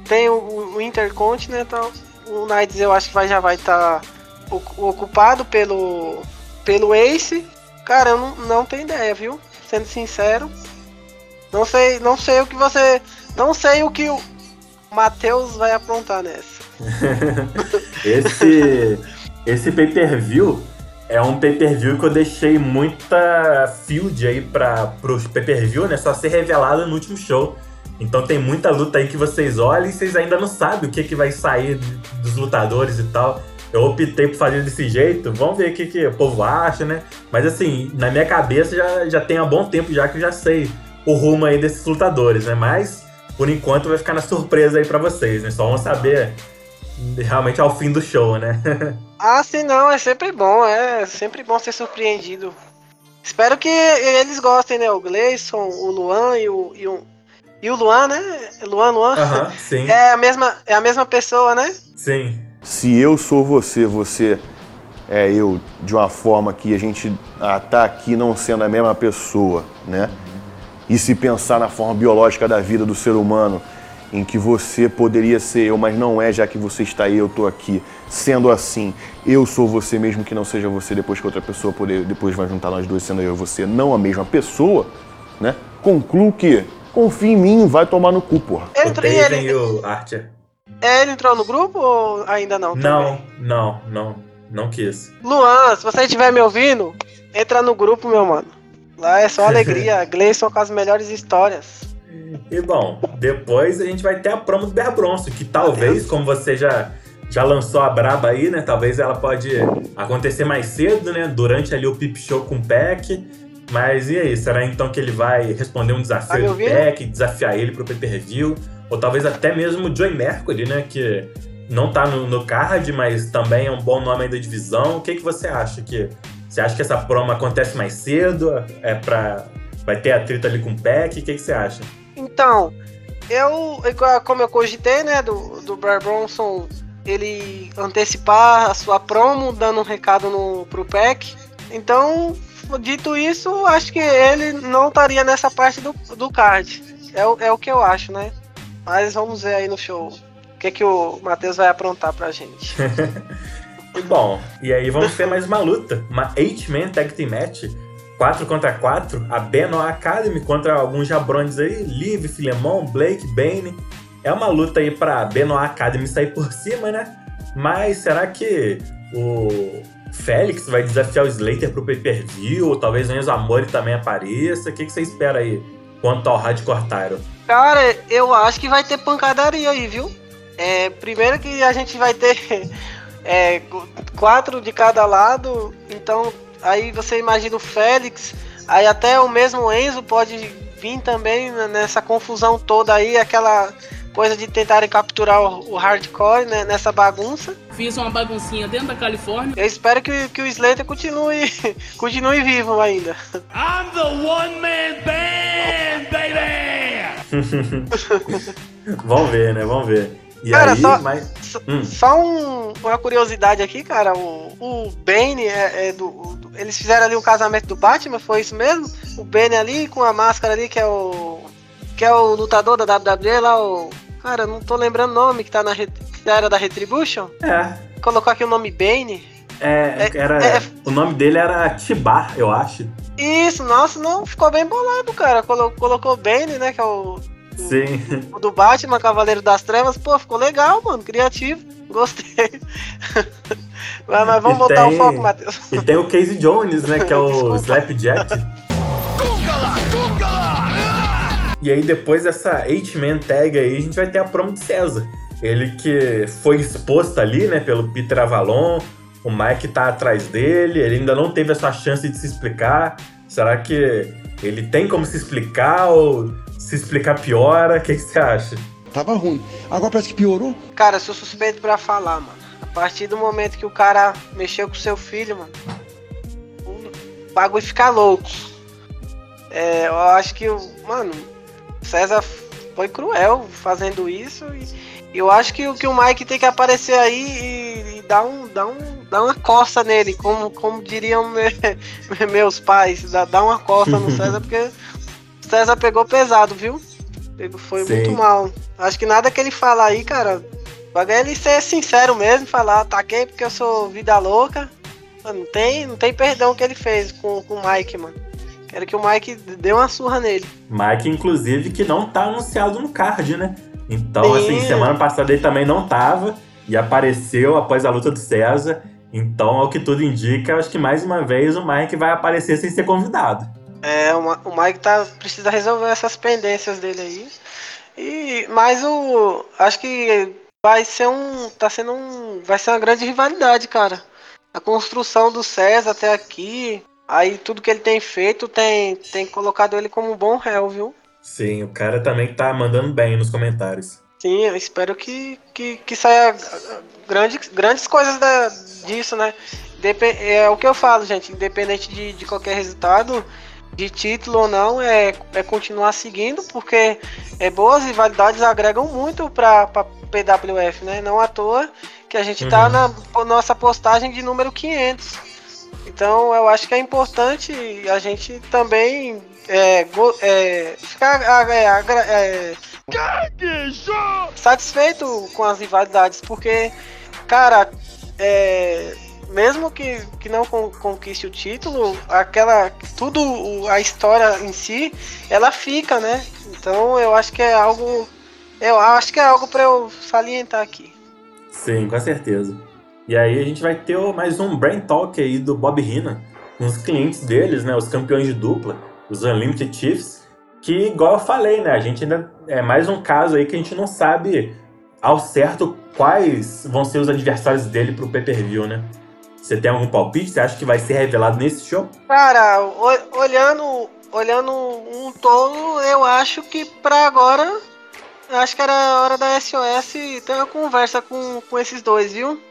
tem o, o Intercontinental. O Knights eu acho que vai, já vai estar ocupado pelo, pelo Ace. Cara, eu não, não tenho ideia, viu? Sendo sincero. Não sei, não sei o que você. Não sei o que o Matheus vai aprontar nessa. (laughs) Esse, esse pay-per-view é um pay-per-view que eu deixei muita field aí para pros pay-per-view, né? Só ser revelado no último show. Então tem muita luta aí que vocês olham e vocês ainda não sabem o que, que vai sair dos lutadores e tal. Eu optei por fazer desse jeito. Vamos ver o que, que o povo acha, né? Mas assim, na minha cabeça já, já tem há bom tempo já que eu já sei o rumo aí desses lutadores, né? Mas por enquanto vai ficar na surpresa aí pra vocês, né? Só vão saber realmente ao fim do show, né? (laughs) Ah, sim, não, é sempre bom, é sempre bom ser surpreendido. Espero que eles gostem, né? O Gleison, o Luan e o, e o, e o Luan, né? Luan, Luan. Aham, (laughs) sim, É a mesma, é a mesma pessoa, né? sim. Se eu sou você, você é eu, de uma forma que a gente ah, tá aqui não sendo a mesma pessoa, né? E se pensar na forma biológica da vida do ser humano em que você poderia ser eu, mas não é, já que você está aí, eu estou aqui. Sendo assim, eu sou você mesmo que não seja você, depois que outra pessoa poder, depois vai juntar nós dois sendo eu e você, não a mesma pessoa, né? Concluo que confia em mim, vai tomar no cu, porra. Entra e Taven ele, o Archer. é, ele entrou no grupo ou ainda não? Não, também? não, não. Não quis. Luan, se você estiver me ouvindo, entra no grupo, meu mano. Lá é só (laughs) alegria. Gleison com as melhores histórias. E bom, depois a gente vai ter a promo do Bear Bronson, que talvez, como você já, já lançou a braba aí, né? Talvez ela pode acontecer mais cedo, né? Durante ali o Pip Show com o Peck. Mas e aí, será então que ele vai responder um Tá desafio me do? Peck, desafiar ele pro pay-per-view? Ou talvez até mesmo o Joey Mercury, né? Que não tá no, no card, mas também é um bom nome aí da divisão. O que, que você acha? que Você acha que essa promo acontece mais cedo? É pra... Vai ter atrito ali com o Peck? O que, que você acha? Então, eu, como eu cogitei, né, do, do Bear Bronson, ele antecipar a sua promo, dando um recado no, pro PEC. Então, dito isso, acho que ele não estaria nessa parte do, do card. É, o- é o que eu acho, né? Mas vamos ver aí no show. O que, que o Matheus vai aprontar pra gente. (laughs) E bom, e aí vamos ter mais uma luta, uma 8-man tag team match, 4 contra 4, a Benoit Academy contra alguns jabrones aí, Liv, Filemon, Blake, Bane. É uma luta aí pra Benoit Academy sair por cima, né? Mas será que o Félix vai desafiar o Slater pro pay-per-view? Ou talvez o Enzo Amore também apareça? O que, que você espera aí quanto ao Hardcore Tyro? Cara, eu acho que vai ter pancadaria aí, viu? É, primeiro que a gente vai ter (laughs) é, qu- quatro de cada lado, então aí você imagina o Félix, aí até o mesmo Enzo pode vir também nessa confusão toda aí, aquela coisa de tentarem capturar o, o hardcore né, nessa bagunça. Fiz uma baguncinha dentro da Califórnia. Eu espero que, que o Slater continue, (laughs) continue vivo ainda. I'm the one man band, baby! (laughs) vamos ver, né? Vamos ver. E Cara, aí, só- mas... Só, Hum. só um- uma curiosidade aqui, cara. O, o Bane é, é do, do- Eles fizeram ali o casamento do Batman, foi isso mesmo? O Bane ali com a máscara ali, que é o. Que é o lutador da WWE lá, o. Cara, não tô lembrando o nome que tá na. Que era da Retribution. É, Colocou aqui o nome Bane. é, É- era... é- O nome dele era Tibar, eu acho. Isso, nossa, não, ficou bem bolado, cara. Colo- colocou Bane, né? Que é o. Sim. O do Batman, Cavaleiro das Trevas, pô, ficou legal, mano. Criativo. Gostei. (laughs) mas, mas vamos E voltar tem- ao foco, Matheus. E tem o Casey Jones, né? Que é o. (laughs) Slapjack. E aí, depois dessa 8-man tag aí, a gente vai ter a promo de César. Ele que foi exposto ali, né, pelo Peter Avalon. O Mike tá atrás dele. Ele ainda não teve a sua chance de se explicar. Será que ele tem como se explicar ou se explicar piora? O que, que você acha? Tava ruim. Agora parece que piorou. Cara, eu sou suspeito pra falar, mano. A partir do momento que o cara mexeu com seu filho, mano, o bagulho fica louco. É, eu acho que o. Mano, César foi cruel fazendo isso. E eu acho que, o- que o Mike tem que aparecer aí e, e dar, um, dar, um, dar uma costa nele, como, como diriam me- (laughs) meus pais. Dar, uma costa no (laughs) César, porque o César pegou pesado, viu? Pegou- Foi Sim. muito mal. Acho que nada que ele fala aí, cara. Vai ele ser sincero mesmo, falar, ataquei porque eu sou vida louca. Não tem, não tem perdão que ele fez com, com o Mike, mano. Quero que o Mike dê uma surra nele. Mike, inclusive, que não tá anunciado no card, né? Então, Sim. assim, semana passada ele também não tava e apareceu após a luta do César. Então, ao que tudo indica, acho que mais uma vez o Mike vai aparecer sem ser convidado. É, o Mike tá, precisa resolver essas pendências dele aí. E, mas o. Acho que vai ser um. Tá sendo um. Vai ser uma grande rivalidade, cara. A construção do César até aqui. Aí tudo que ele tem feito tem, tem colocado ele como um bom réu, viu? Sim, o cara também tá mandando bem nos comentários. Sim, eu espero que, que, que saia grandes, grandes coisas da, disso, né? Depe- é o que eu falo, gente. Independente de, de qualquer resultado, de título ou não, é, é continuar seguindo, porque é, boas rivalidades agregam muito pra, pra PWF, né? Não à toa que a gente tá Uhum. na nossa postagem de número 500. Então eu acho que é importante a gente também é, go- é, ficar, é, agra- é, satisfeito com as rivalidades, porque, cara, é, mesmo que, que não con- conquiste o título, aquela. Tudo, a história em si, ela fica, né? Então eu acho que é algo. Eu acho que é algo pra eu salientar aqui. Sim, com certeza. E aí a gente vai ter mais um Brain Talk aí do Bob Heenan, com os clientes deles, né, os campeões de dupla, os Unlimited Chiefs, que igual eu falei, né, a gente ainda é mais um caso aí que a gente não sabe ao certo quais vão ser os adversários dele pro pay-per-view, né? Você tem algum palpite? Você acha que vai ser revelado nesse show? Cara, olhando, olhando um todo, eu acho que pra agora. Acho que era hora da SOS ter uma conversa com, com esses dois, viu?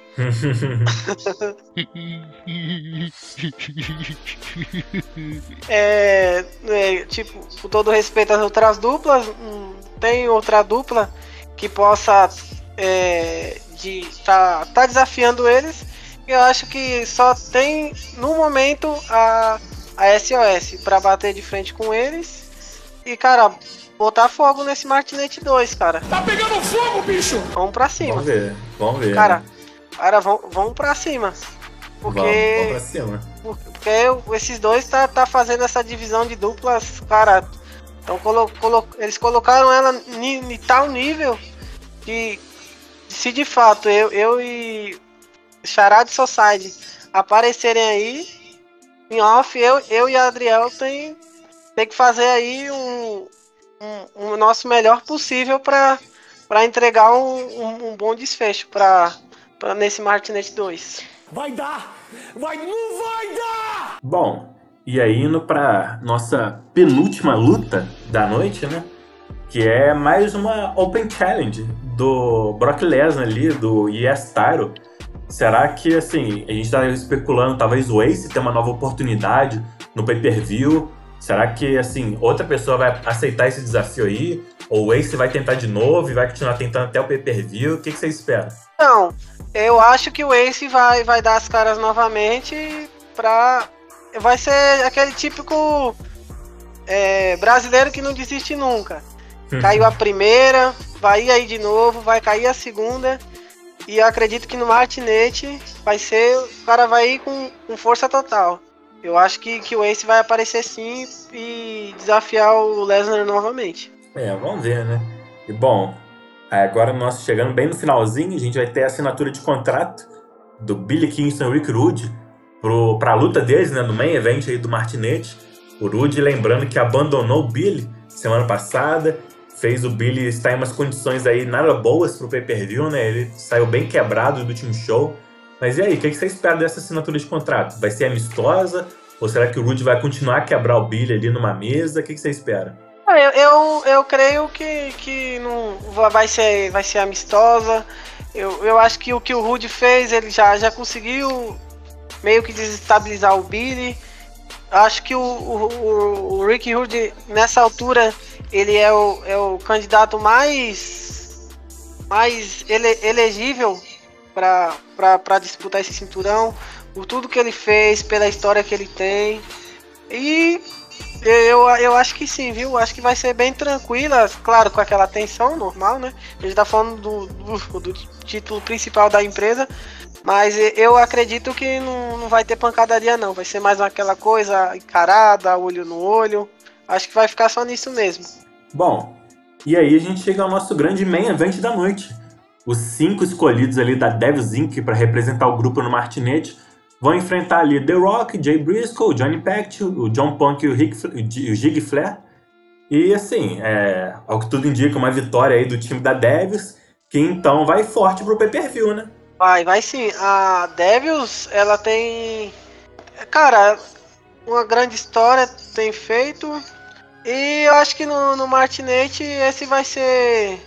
É, é, tipo, com todo respeito às outras duplas, hum, tem outra dupla que possa é, de tá, tá desafiando eles. Eu acho que só tem no momento a, a SOS pra bater de frente com eles. E cara, botar fogo nesse Martinete 2, cara. Tá pegando fogo, bicho! Vamos pra cima. vamos ver, vamos ver. Cara, né? Cara, vamos, vamos pra cima. Porque vamos pra cima. porque esses dois tá, tá fazendo essa divisão de duplas, cara. Então colo, colo- eles colocaram ela em tal nível que se de fato eu, eu e Charade Society aparecerem aí em off, eu, eu e Adriel tem, tem que fazer aí um, um, um nosso melhor possível para para entregar um, um, um bom desfecho para nesse Martinet 2. Vai dar! Vai, não vai dar! Bom, e aí indo pra nossa penúltima luta da noite, né? Que é mais uma Open Challenge do Brock Lesnar ali, do Yes Tyro. Será que, assim, a gente tá especulando, talvez o Ace tenha uma nova oportunidade no pay-per-view? Será que, assim, outra pessoa vai aceitar esse desafio aí? Ou o Ace vai tentar de novo e vai continuar tentando até o pay-per-view? O que, que você espera? Não, eu acho que o Ace vai, vai dar as caras novamente pra. Vai ser aquele típico é, brasileiro que não desiste nunca. Caiu a primeira, vai ir aí de novo, vai cair a segunda. E eu acredito que no Martinete vai ser. O cara vai ir com, com força total. Eu acho que, que o Ace vai aparecer sim e desafiar o Lesnar novamente. É, vamos ver, né? E bom, agora nós chegando bem no finalzinho, a gente vai ter a assinatura de contrato do Billy Kingston e Rick Rude pro, pra luta deles, né? No main event aí do Martinete. O Rude, lembrando que abandonou o Billy semana passada, fez o Billy estar em umas condições aí nada boas pro pay-per-view, né? Ele saiu bem quebrado do último show. Mas e aí, o que você espera dessa assinatura de contrato? Vai ser amistosa? Ou será que o Rude vai continuar a quebrar o Billy ali numa mesa? O que você espera? Ah, Eu, eu, eu creio que, que não va- vai ser, vai ser amistosa. Eu, eu acho que o que o Rude fez, ele já, já conseguiu meio que desestabilizar o Billy. Acho que o, o, o- o Rick Rude, nessa altura, ele é o, é o candidato mais, mais ele, elegível para disputar esse cinturão. Por tudo que ele fez, pela história que ele tem. E eu, eu acho que sim, viu? Acho que vai ser bem tranquila, claro, com aquela tensão normal, né? A gente tá falando do, do, do título principal da empresa, mas eu acredito que não, não vai ter pancadaria, não. Vai ser mais aquela coisa encarada, olho no olho. Acho que vai ficar só nisso mesmo. Bom, e aí a gente chega ao nosso grande main event da noite. Os cinco escolhidos ali da Devils Inc. para representar o grupo no Martinete vão enfrentar ali The Rock, Jay Briscoe, Johnny Pact, o John Punk e o, Rick, o Gig Flair. E assim, é, ao que tudo indica, uma vitória aí do time da Devils, que então vai forte pro pay-per-view, né? Vai, vai sim. A Devils, ela tem. Cara, uma grande história tem feito. E eu acho que no, no Martinete esse vai ser.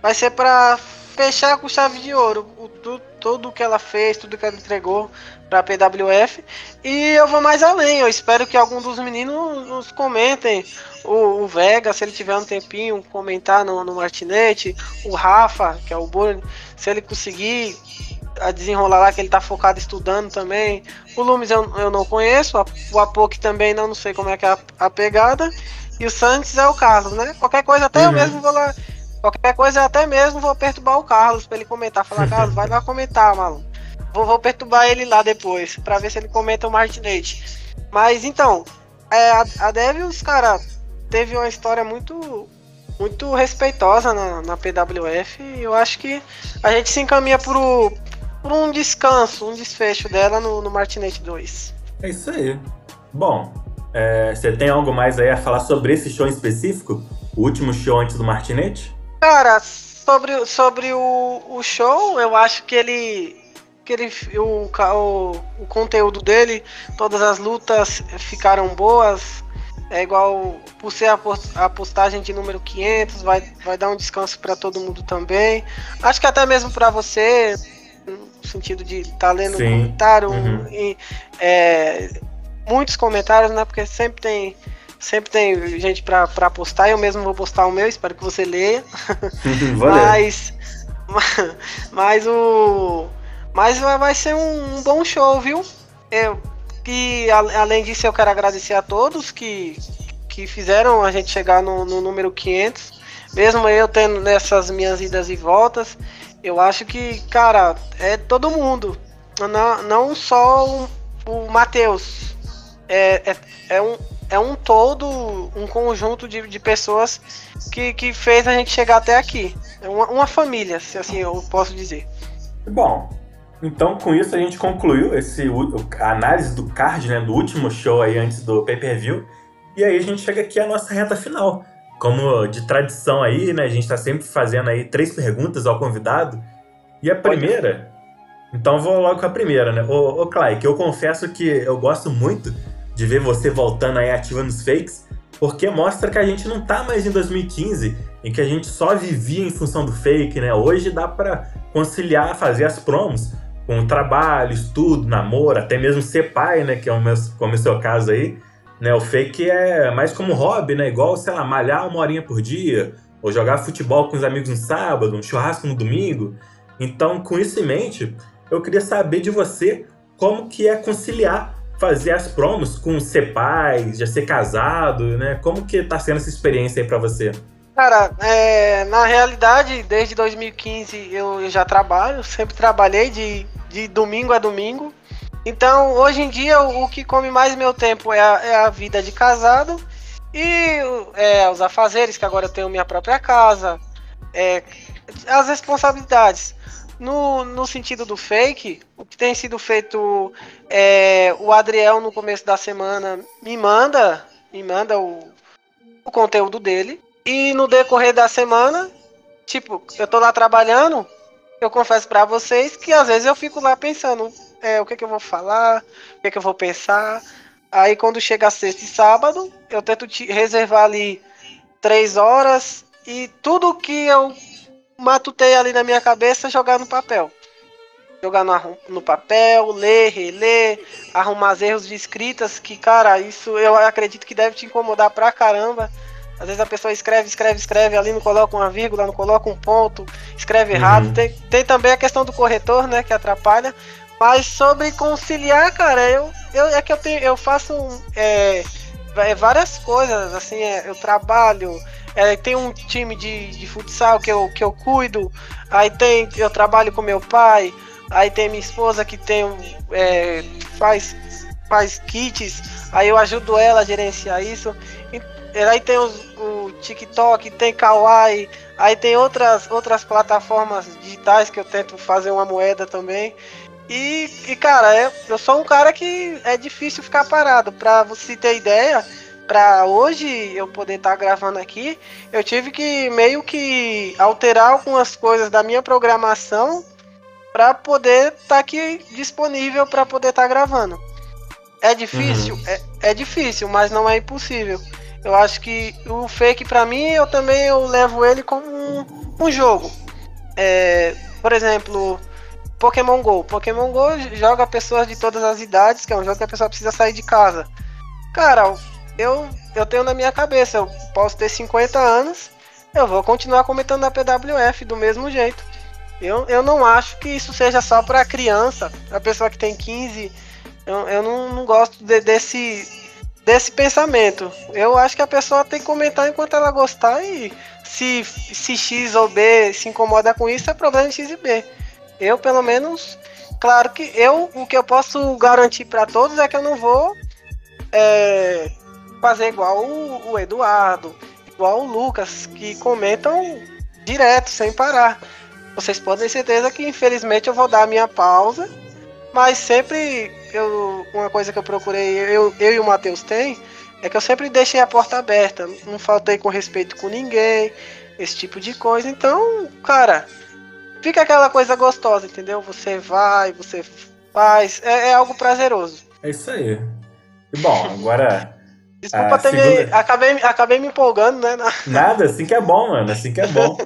Vai ser pra fechar com chave de ouro. O, tu, tudo que ela fez, tudo que ela entregou pra PWF. E eu vou mais além. Eu espero que algum dos meninos nos comentem. O, o Vega, se ele tiver um tempinho, comentar no, no Martinete. O Rafa, que é o Burn, se ele conseguir a desenrolar lá, que ele tá focado estudando também. O Lumes eu, eu não conheço, a- o Apoc também não, não sei como é que é a, a pegada. E o Santos é o caso, né? Qualquer coisa, até eu Uhum. mesmo vou lá Qualquer coisa, eu até mesmo vou perturbar o Carlos pra ele comentar. Falar, (laughs) Carlos, vai lá comentar, maluco. Vou, vou perturbar ele lá depois, pra ver se ele comenta o Martinete. Mas então, é, a, a Devils, cara, teve uma história muito muito respeitosa na, na PWF e eu acho que a gente se encaminha por, por um descanso, um desfecho dela no, no Martinete 2. É isso aí. Bom, é, você tem algo mais aí a falar sobre esse show em específico? O último show antes do Martinete? Cara, sobre, sobre o, o show, eu acho que ele. Que ele o, o, o conteúdo dele, todas as lutas ficaram boas. É igual por ser a postagem de número 500, vai, vai dar um descanso para todo mundo também. Acho que até mesmo para você, no sentido de estar tá lendo Sim. um comentário, Uhum. e, é, muitos comentários, né? Porque sempre tem sempre tem gente para postar. Eu mesmo vou postar o meu, espero que você leia. (laughs) Mas, mas o mas vai ser um, um bom show, viu? Eu, que além disso eu quero agradecer a todos que, que fizeram a gente chegar no, no número 500. Mesmo eu tendo nessas minhas idas e voltas, eu acho que, cara, é todo mundo. Não, não só o, o Matheus. É, é, é, um, é um todo, um conjunto de, de pessoas que, que fez a gente chegar até aqui. É uma, uma família, se assim eu posso dizer. Bom, então com isso a gente concluiu esse, a análise do card, né, do último show aí antes do pay-per-view. E aí a gente chega aqui à nossa reta final. Como de tradição aí, né, a gente tá sempre fazendo aí três perguntas ao convidado. E a primeira, então vou logo com a primeira, né? Ô, ô Clay, que eu confesso que eu gosto muito de ver você voltando aí ativa nos fakes, porque mostra que a gente não tá mais em 2015, em que a gente só vivia em função do fake, né? Hoje dá pra conciliar, fazer as promos com o trabalho, estudo, namoro, até mesmo ser pai, né? Que é o meu, como é o seu caso aí. Né? O fake é mais como hobby, né? Igual, sei lá, malhar uma horinha por dia, ou jogar futebol com os amigos no sábado, um churrasco no domingo. Então, com isso em mente, eu queria saber de você como que é conciliar fazer as promos com ser pai, já ser casado, né? Como que tá sendo essa experiência aí pra você? Cara, é, na realidade, desde 2015 eu, já trabalho, sempre trabalhei de, de domingo a domingo. Então, hoje em dia, o, o que come mais meu tempo é a, é a vida de casado e é, os afazeres, que agora eu tenho minha própria casa, é, as responsabilidades. No, no sentido do fake, o que tem sido feito, é, o Adriel no começo da semana me manda, me manda o, o conteúdo dele. E no decorrer da semana, tipo, eu tô lá trabalhando, eu confesso pra vocês que às vezes eu fico lá pensando, é, o que que eu vou falar, o que que eu vou pensar. Aí quando chega sexta e sábado, eu tento te- reservar ali três horas e tudo que eu matutei ali na minha cabeça jogar no papel. Jogar no, no papel, ler, reler, arrumar os erros de escritas, que, cara, isso eu acredito que deve te incomodar pra caramba. Às vezes a pessoa escreve, escreve, escreve ali, não coloca uma vírgula, não coloca um ponto, escreve errado. Uhum. Tem, tem também a questão do corretor, né, que atrapalha. Mas sobre conciliar, cara, eu, eu é que eu tenho, eu faço é, é, várias coisas, assim, é, eu trabalho, é, tem um time de, de futsal que eu, que eu cuido, aí tem, eu trabalho com meu pai, aí tem minha esposa que tem, é, faz, faz kits, aí eu ajudo ela a gerenciar isso. E, aí tem os, o TikTok, tem Kawaii, aí tem outras, outras plataformas digitais que eu tento fazer uma moeda também. E, e, cara, eu, eu sou um cara que é difícil ficar parado. Pra você ter ideia, pra hoje eu poder estar gravando aqui, eu tive que meio que alterar algumas coisas da minha programação para poder estar aqui disponível para poder estar gravando. É difícil? É, é difícil, mas não é impossível. Eu acho que o fake pra mim, eu também eu levo ele como um, um jogo. É, por exemplo, Pokémon Go. Pokémon Go joga pessoas de todas as idades, que é um jogo que a pessoa precisa sair de casa. Cara, eu, eu tenho na minha cabeça, eu posso ter 50 anos, eu vou continuar comentando na PWF do mesmo jeito. Eu, eu não acho que isso seja só pra criança, pra pessoa que tem 15. Eu, eu não, não gosto de- desse, desse pensamento. Eu acho que a pessoa tem que comentar enquanto ela gostar e se, se X ou B se incomoda com isso, é problema de X e B. Eu, pelo menos, claro que eu, o que eu posso garantir para todos é que eu não vou é, fazer igual o, o Eduardo, igual o Lucas, que comentam direto, sem parar. Vocês podem ter certeza que, infelizmente, eu vou dar a minha pausa, mas sempre eu, uma coisa que eu procurei, eu, eu e o Matheus tem, é que eu sempre deixei a porta aberta, não faltei com respeito com ninguém, esse tipo de coisa. Então, cara, fica aquela coisa gostosa, entendeu? Você vai, você faz, é, é algo prazeroso. É isso aí. E bom, agora. Desculpa ter segunda... me, acabei, acabei me empolgando, né? (laughs) Nada, assim que é bom, mano, assim que é bom.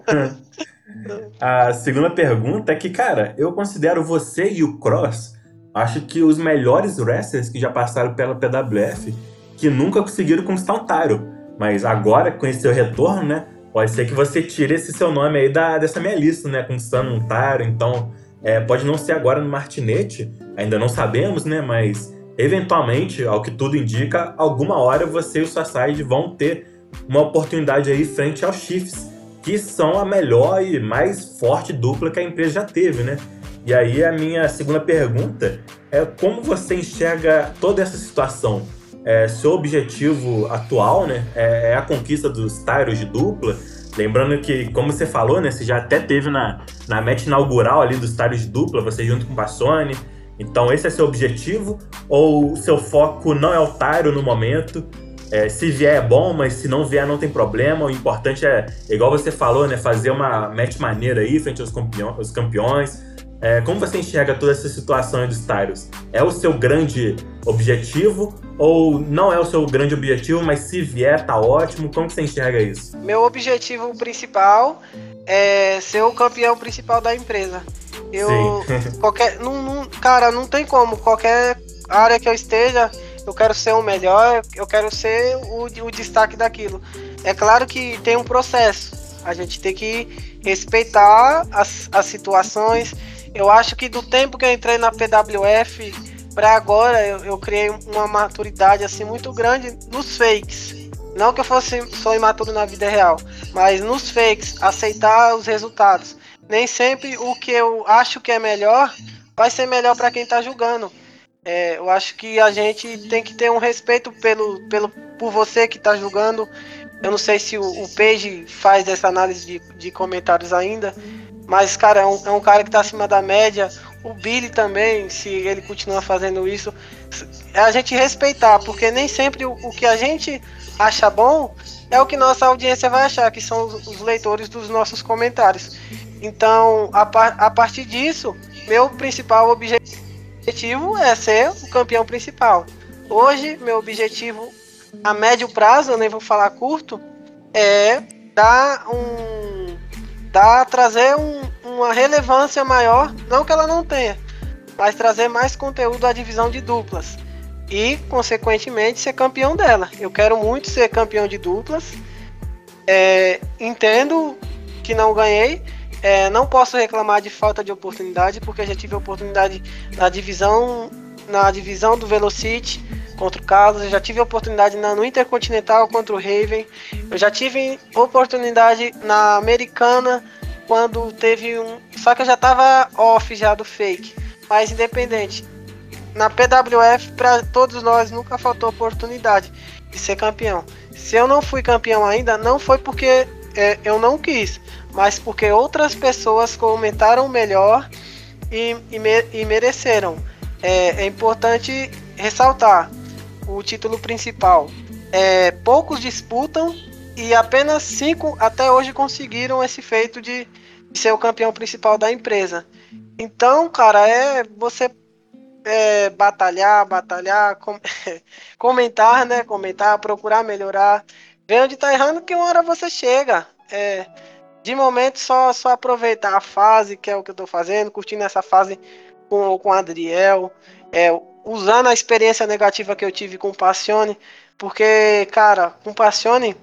(laughs) a segunda pergunta é que, cara, eu considero você e o Cross, acho que os melhores wrestlers que já passaram pela PWF, que nunca conseguiram conquistar um Tyro. Mas agora, com esse seu retorno, né? Pode ser que você tire esse seu nome aí da, dessa minha lista, né? Conquistando um Tyro. Então, é, pode não ser agora no Martinete, ainda não sabemos, né? Mas eventualmente, ao que tudo indica, alguma hora você e o Sasside vão ter uma oportunidade aí frente aos Chiefs, que são a melhor e mais forte dupla que a empresa já teve, né? E aí a minha segunda pergunta é como você enxerga toda essa situação? É, seu objetivo atual, né, é, é a conquista dos Tyros de dupla. Lembrando que, como você falou, né, você já até teve na, na match inaugural ali dos Tyros de dupla, você junto com o Bassoni, então esse é seu objetivo? Ou o seu foco não é o Tyro no momento? É, se vier é bom, mas se não vier não tem problema. O importante é, igual você falou, né? Fazer uma match maneira aí frente aos, campeões. campeões. É, como você enxerga toda essa situação dos Tyros? É o seu grande objetivo ou não é o seu grande objetivo, mas se vier tá ótimo? Como você enxerga isso? Meu objetivo principal é ser o campeão principal da empresa. Eu. (laughs) qualquer. Não, não, cara, não tem como. Qualquer área que eu esteja, eu quero ser o melhor, eu quero ser o, o destaque daquilo. É claro que tem um processo. A gente tem que respeitar as, as situações. Eu acho que do tempo que eu entrei na PWF para agora, eu, eu criei uma maturidade assim muito grande nos fakes. Não que eu fosse só imaturo na vida real, mas nos fakes, aceitar os resultados nem sempre o que eu acho que é melhor vai ser melhor para quem está julgando. É, eu acho que a gente tem que ter um respeito pelo, pelo, por você que está julgando. Eu não sei se o, o Page faz essa análise de, de comentários ainda, mas, cara, é um, é um cara que está acima da média. O Billy também, se ele continua fazendo isso, é a gente respeitar, porque nem sempre o, o que a gente acha bom é o que nossa audiência vai achar, que são os, os leitores dos nossos comentários. Então, a, par a partir disso, meu principal objetivo é ser o campeão principal. Hoje, meu objetivo a médio prazo, eu nem vou falar curto, é dar um. dar trazer um, uma relevância maior, não que ela não tenha, mas trazer mais conteúdo à divisão de duplas. E, consequentemente, ser campeão dela. Eu quero muito ser campeão de duplas. É, entendo que não ganhei, é, não posso reclamar de falta de oportunidade, porque já tive oportunidade na divisão, na divisão do Velocity contra o Carlos, eu já tive oportunidade na, no Intercontinental contra o Raven, eu já tive oportunidade na Americana quando teve um. Só que eu já estava off já do fake. Mas independente. Na PWF, para todos nós, nunca faltou oportunidade de ser campeão. Se eu não fui campeão ainda, não foi porque é, eu não quis mas porque outras pessoas comentaram melhor e, e, me, e mereceram. É, é, importante ressaltar o título principal. É, poucos disputam e apenas cinco até hoje conseguiram esse feito de, ser o campeão principal da empresa. Então, cara, é você é, batalhar, batalhar, com, (laughs) comentar, né? Comentar, procurar melhorar, ver onde tá errando, que uma hora você chega. É, de momento, só, só aproveitar a fase, que é o que eu tô fazendo, curtindo essa fase com, com o Adriel, é, usando a experiência negativa que eu tive com o Passione, porque, cara, com o Passione,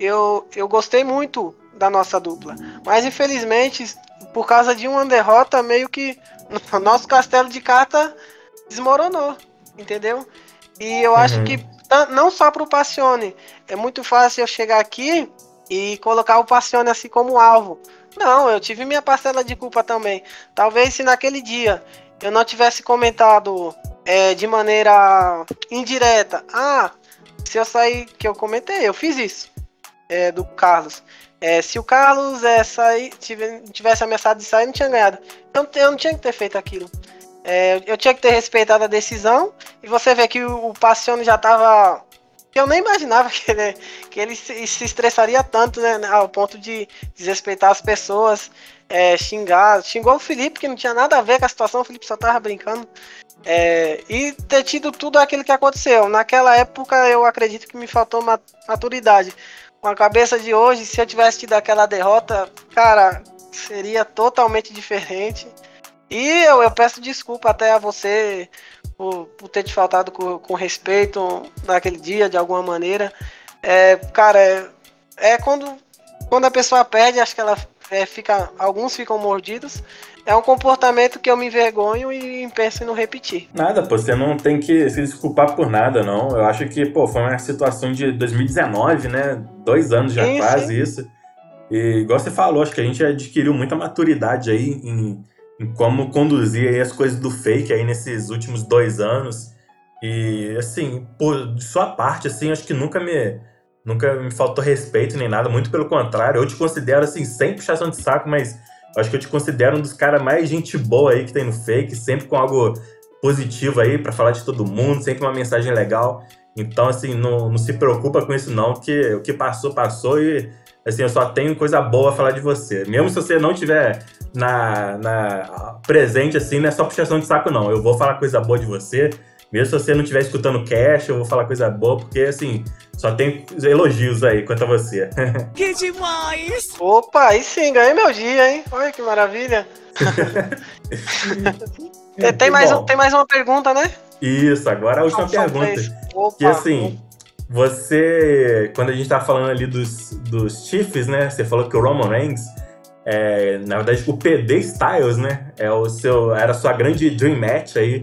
eu, eu gostei muito da nossa dupla. Mas, infelizmente, por causa de uma derrota, meio que o (laughs) nosso castelo de carta desmoronou, entendeu? E eu uhum. acho que não só pro Passione. É muito fácil eu chegar aqui e colocar o Passione assim como alvo. Não, eu tive minha parcela de culpa também. Talvez se naquele dia eu não tivesse comentado é, de maneira indireta. Ah, se eu sair, que eu comentei, eu fiz isso. É, do Carlos. É, se o Carlos é, sair, tive- tivesse ameaçado de sair, não tinha ganhado. Eu, eu não tinha que ter feito aquilo. É, eu tinha que ter respeitado a decisão. E você vê que o, o Passione já tava. Eu nem imaginava (laughs) que ele, que ele se, se estressaria tanto, né? Ao ponto de desrespeitar as pessoas, é, xingar. Xingou o Felipe, que não tinha nada a ver com a situação, o Felipe só tava brincando. É, e ter tido tudo aquilo que aconteceu. Naquela época eu acredito que me faltou ma- maturidade. Com a cabeça de hoje, se eu tivesse tido aquela derrota, cara, seria totalmente diferente. E eu, eu peço desculpa até a você por, por ter te faltado com, com respeito naquele dia, de alguma maneira. É, cara, é, é quando, quando a pessoa perde, acho que ela é, fica. Alguns ficam mordidos. É um comportamento que eu me envergonho e penso em não repetir. Nada, pô, você não tem que se desculpar por nada, não. Eu acho que, pô, foi uma situação de 2019, né? Dois anos já Sim, quase sim. isso. E igual você falou, acho que a gente adquiriu muita maturidade aí em, em como conduzir as coisas do fake aí nesses últimos dois anos. E, assim, por de sua parte, assim, acho que nunca me, nunca me faltou respeito nem nada, muito pelo contrário. Eu te considero, assim, sem puxação de saco, mas acho que eu te considero um dos caras mais gente boa aí que tem no fake, sempre com algo positivo aí pra falar de todo mundo, sempre uma mensagem legal. Então, assim, não, não se preocupa com isso não, que o que passou, passou e, assim, eu só tenho coisa boa a falar de você. Mesmo se você não tiver na, na presente, assim, não é só puxação de saco não. Eu vou falar coisa boa de você, mesmo se você não estiver escutando cash, eu vou falar coisa boa, porque, assim, só tem elogios aí quanto a você. (laughs) Que demais! Opa, aí sim, ganhei meu dia, hein? Olha que maravilha. (laughs) É, tem, mais, Bom. um- tem mais uma pergunta, né? Isso, agora a última pergunta. Opa, Que assim, você. Quando a gente tava falando ali dos, dos Chiefs, né? Você falou que o Roman Reigns, é, na verdade, o PD Styles, né? É o seu, era a sua grande dream match aí,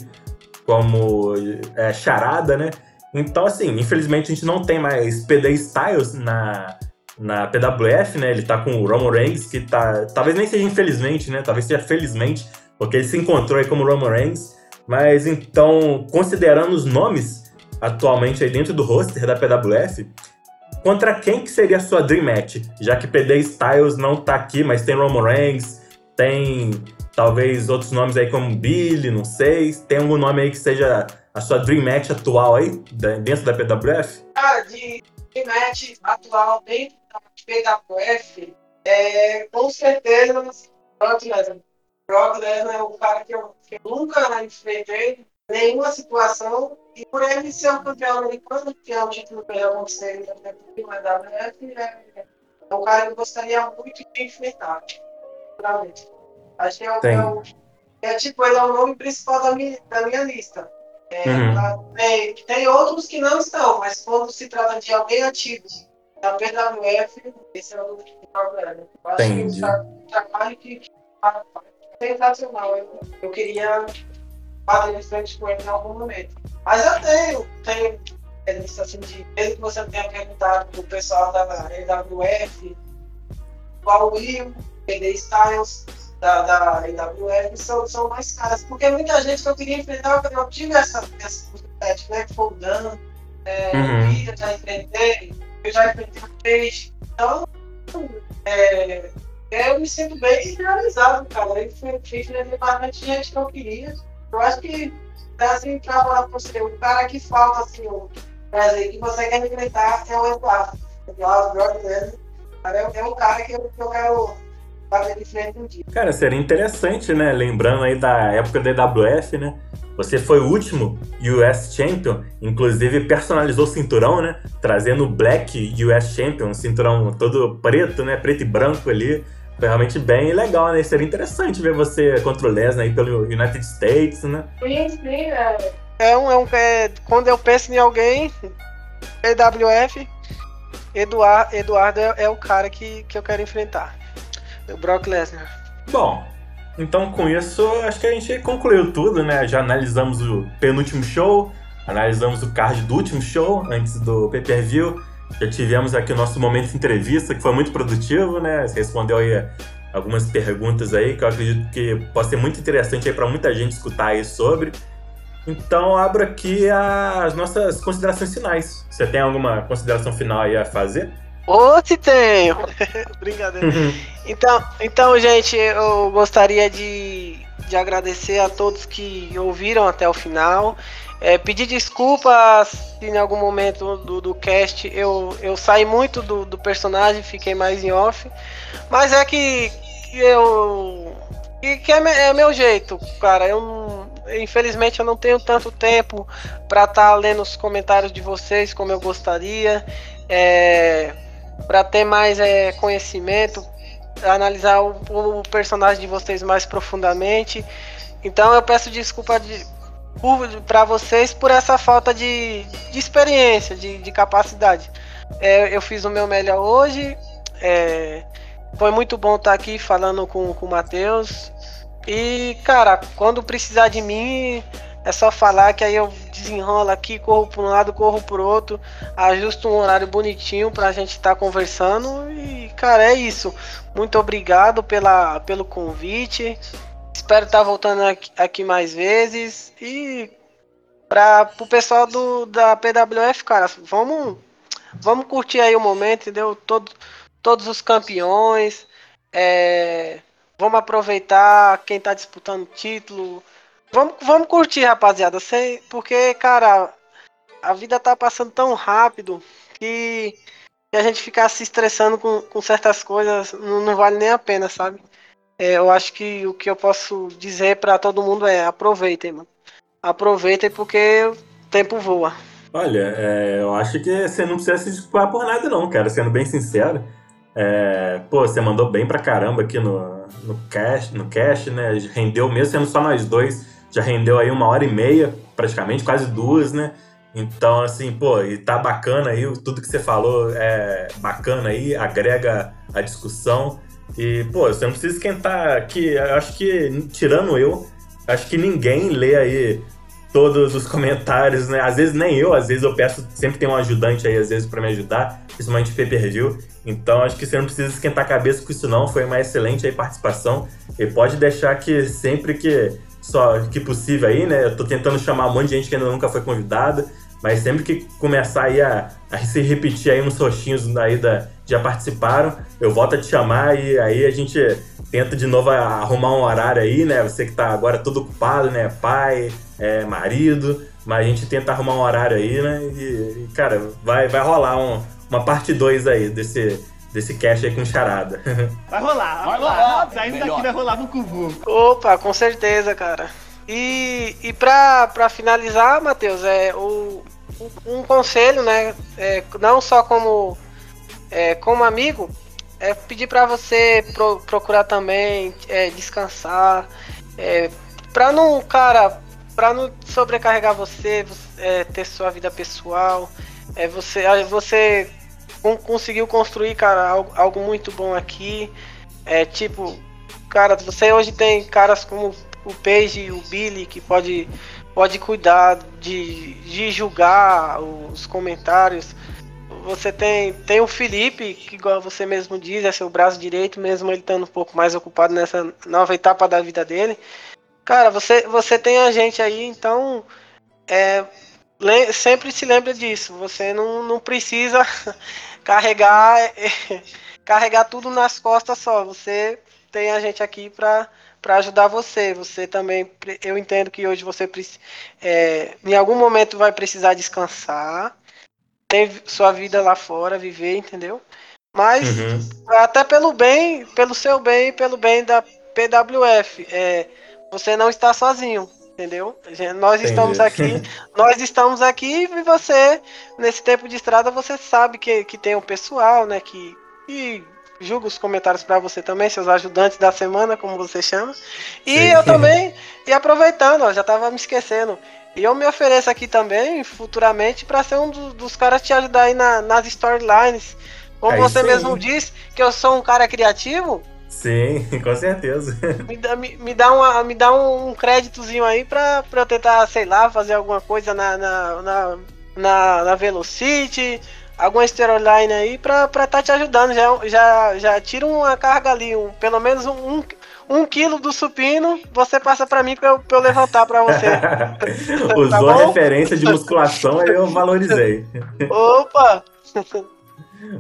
como é, charada, né? Então, assim, infelizmente a gente não tem mais PD Styles na, na PWF, né? Ele tá com o Roman Reigns, que tá. Talvez nem seja infelizmente, né? Talvez seja felizmente, porque ele se encontrou aí como Roman Reigns. Mas então, considerando os nomes atualmente aí dentro do roster da PWF, contra quem que seria a sua Dream Match? Já que PD Styles não tá aqui, mas tem Roman Reigns, tem talvez outros nomes aí como Billy, não sei. Tem algum nome aí que seja a sua Dream Match atual aí, dentro da PWF? Cara, de, de match atual dentro da PWF, é, com certeza, Brock Lesnar. Brock Lesnar é o cara que eu, que eu nunca enfrentei nenhuma situação. E por ele ser um campeão americano, que é um título que já aconteceu na WF, é, é um cara que eu gostaria muito de enfrentar. Realmente. Acho que é, o- é, o- é tipo, ele é o nome principal da minha, da minha lista. É, Uhum. tem, tem outros que não estão, mas quando se trata de alguém ativo da PWF, esse é o problema. Eu acho Entendi. que o tra- trabalho que, que é sensacional. Eu, eu queria bater de frente com ele em algum momento. Mas eu tenho, tenho lista assim de. Mesmo que você tenha perguntado pro pessoal da EWF, qual o Will, PD Styles, da, da EWF, são, são mais caras. Porque muita gente que eu queria enfrentar, eu tive essa, essa possibilidade, né? Que foi o Dan, é, Uhum. o Ida, já enfrentei, eu já enfrentei o Peixe. Então, é, eu me sinto bem realizado, cara. Eu fui- fiz bastante gente que eu queria. Eu acho que, assim, pra falar pra você, o cara que falta, assim, o prazer que você quer enfrentar é o Eduardo. Eduardo Lesnar. Cara, É, um cara que eu, que eu quero bater de frente um dia. Cara, seria interessante, né? Lembrando aí da época da EWF, né? Você foi o último US Champion, inclusive personalizou o cinturão, né? Trazendo o Black US Champion, um cinturão todo preto, né? Preto e branco ali. Foi realmente bem legal, né? Seria interessante ver você contra o Lesnar aí pelo United States, né? Sim, sim, é. É um, é um, é, quando eu penso em alguém, EWF, Eduardo, Eduardo é, é o cara que, que eu quero enfrentar. O Brock Lesnar. Bom, então com isso acho que a gente concluiu tudo, né? Já analisamos o penúltimo show, analisamos o card do último show, antes do pay-per-view. Já tivemos aqui o nosso momento de entrevista, que foi muito produtivo, né? Você respondeu aí algumas perguntas aí, que eu acredito que pode ser muito interessante aí para muita gente escutar aí sobre. Então, abro aqui as nossas considerações finais. Você tem alguma consideração final aí a fazer? Ô, se tenho! (laughs) Brincadeira. então, então, gente, eu gostaria de, de agradecer a todos que ouviram até o final. É, pedir desculpas se em algum momento do, do cast eu, eu saí muito do, do personagem, fiquei mais em off. Mas é que, que eu. Que, que é, é meu jeito, cara. Eu não- infelizmente eu não tenho tanto tempo para estar lendo os comentários de vocês como eu gostaria. É, para ter mais é, conhecimento, analisar o, o personagem de vocês mais profundamente. Então eu peço desculpa de, para vocês por essa falta de, de experiência, de, de capacidade. É, eu fiz o meu melhor hoje. é, foi muito bom estar aqui falando com, com o Matheus. E, cara, quando precisar de mim, é só falar que aí eu desenrolo aqui, corro para um lado, corro pro outro, ajusto um horário bonitinho pra gente estar conversando. E, cara, é isso. Muito obrigado pela, pelo convite. Espero estar voltando aqui, aqui mais vezes. E para o pessoal do, da PWF, cara, vamos, vamos curtir aí o momento, entendeu? Todo, todos os campeões. é, vamos aproveitar quem tá disputando título. Vamos, vamos curtir, rapaziada. Sei, porque, cara, a vida tá passando tão rápido que, que a gente ficar se estressando com, com certas coisas não, não vale nem a pena, sabe? É, eu acho que o que eu posso dizer pra todo mundo é aproveitem, mano. Aproveitem porque o tempo voa. Olha, é, eu acho que você não precisa se desculpar por nada, não, cara. Sendo bem sincero. É, pô, você mandou bem pra caramba aqui no, no cash, no cash, né? Rendeu mesmo sendo só nós dois. Já rendeu aí uma hora e meia, praticamente, quase duas, né? Então, assim, pô, e tá bacana aí, tudo que você falou é bacana aí, agrega a discussão. E, pô, você não precisa esquentar aqui. Eu acho que, tirando eu, acho que ninguém lê aí todos os comentários, né? Às vezes nem eu, às vezes eu peço, sempre tem um ajudante aí, às vezes, pra me ajudar, principalmente pay per view. Então acho que você não precisa esquentar a cabeça com isso, não. Foi uma excelente aí participação. E pode deixar que sempre que só que possível aí, né? Eu tô tentando chamar um monte de gente que ainda nunca foi convidada. Mas sempre que começar aí a, a se repetir aí uns roxinhos aí da, já participaram, eu volto a te chamar e aí a gente tenta de novo arrumar um horário aí, né? Você que tá agora todo ocupado, né? Pai, é, marido, mas a gente tenta arrumar um horário aí, né? E, cara, vai, vai rolar um- uma parte 2 aí desse, desse cast aí com charada. (laughs) Vai rolar, vai rolar. Saindo daqui vai rolar no cubu. Opa, com certeza, cara. E, e pra, pra finalizar, Matheus, é o, um conselho, né? É, não só como, é, como amigo, é pedir pra você pro- procurar também é, descansar. É, pra não, cara, pra não sobrecarregar você, você, é, ter sua vida pessoal. É, você, ah, você conseguiu construir, cara, algo, algo muito bom aqui. É tipo, cara, você hoje tem caras como o Paige e o Billy que pode, pode cuidar de, de julgar os comentários. Você tem, tem o Felipe, que igual você mesmo diz, é seu braço direito, mesmo ele estando um pouco mais ocupado nessa nova etapa da vida dele. Cara, você, você tem a gente aí, então é, sempre se lembra disso. Você não, não precisa (laughs) carregar (laughs) carregar tudo nas costas só. Você tem a gente aqui para para ajudar você. Você também, eu entendo que hoje você é, em algum momento vai precisar descansar, tem sua vida lá fora, viver, entendeu? Mas até pelo bem, pelo seu bem e pelo bem da PWF, é, você não está sozinho, entendeu? Nós Entendi. estamos aqui, (laughs) nós estamos aqui e você, nesse tempo de estrada, você sabe que, que tem um pessoal, né, que, que julga os comentários para você também, seus ajudantes da semana, como você chama. E Sim. eu também, (laughs) e aproveitando, ó, já tava me esquecendo. E eu me ofereço aqui também, futuramente, para ser um dos, dos caras te ajudar aí na- nas storylines. Como Aí você mesmo disse, que eu sou um cara criativo, Sim, (laughs) com certeza. Me dá, me, me dá, uma, me dá um, créditozinho aí pra, pra eu tentar, sei lá, fazer alguma coisa na, na, na, na, na Velocity, alguma storyline aí pra, pra tá te ajudando. Já, já, já tira uma carga ali, um, pelo menos um, um, um quilo do supino, você passa pra mim pra eu, eu levantar pra você. (laughs) Usou Tá a referência de musculação aí eu valorizei. Opa!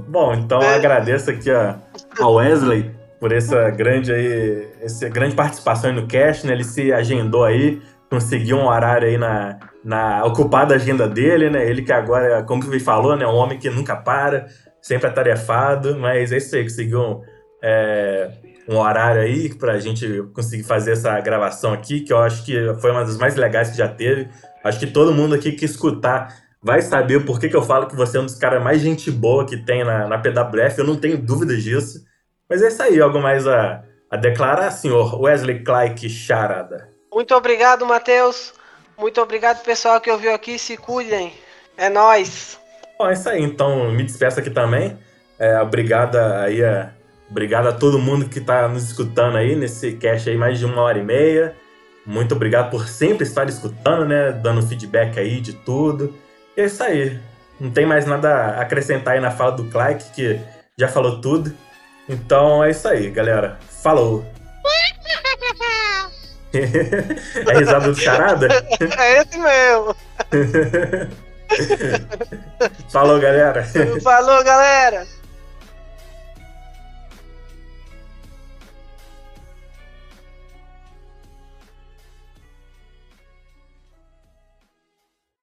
Bom, então eu agradeço aqui ó, ao Wesley por essa grande aí, essa grande participação no cast, né? Ele se agendou aí, conseguiu um horário aí na, na ocupada agenda dele, né? Ele que agora, como que me falou, né? Um homem que nunca para, sempre atarefado, mas é isso aí, conseguiu um, é, um horário aí pra gente conseguir fazer essa gravação aqui, que eu acho que foi uma das mais legais que já teve. Acho que todo mundo aqui que escutar vai saber por que, que eu falo que você é um dos caras mais gente boa que tem na, na PWF, eu não tenho dúvidas disso. Mas é isso aí, algo mais a, a declarar, senhor Wesley Clark Charada. Muito obrigado, Matheus. Muito obrigado, pessoal que ouviu aqui. Se cuidem. É nóis. Bom, é isso aí, então me despeço aqui também. É, obrigada aí a, obrigado a todo mundo que está nos escutando aí nesse cast aí, mais de uma hora e meia. Muito obrigado por sempre estar escutando, né? Dando feedback aí de tudo. E é isso aí. Não tem mais nada a acrescentar aí na fala do Clark, que já falou tudo. Então é isso aí, galera. Falou! (laughs) é risada do charada? É esse mesmo. (laughs) Falou, galera. Falou, galera.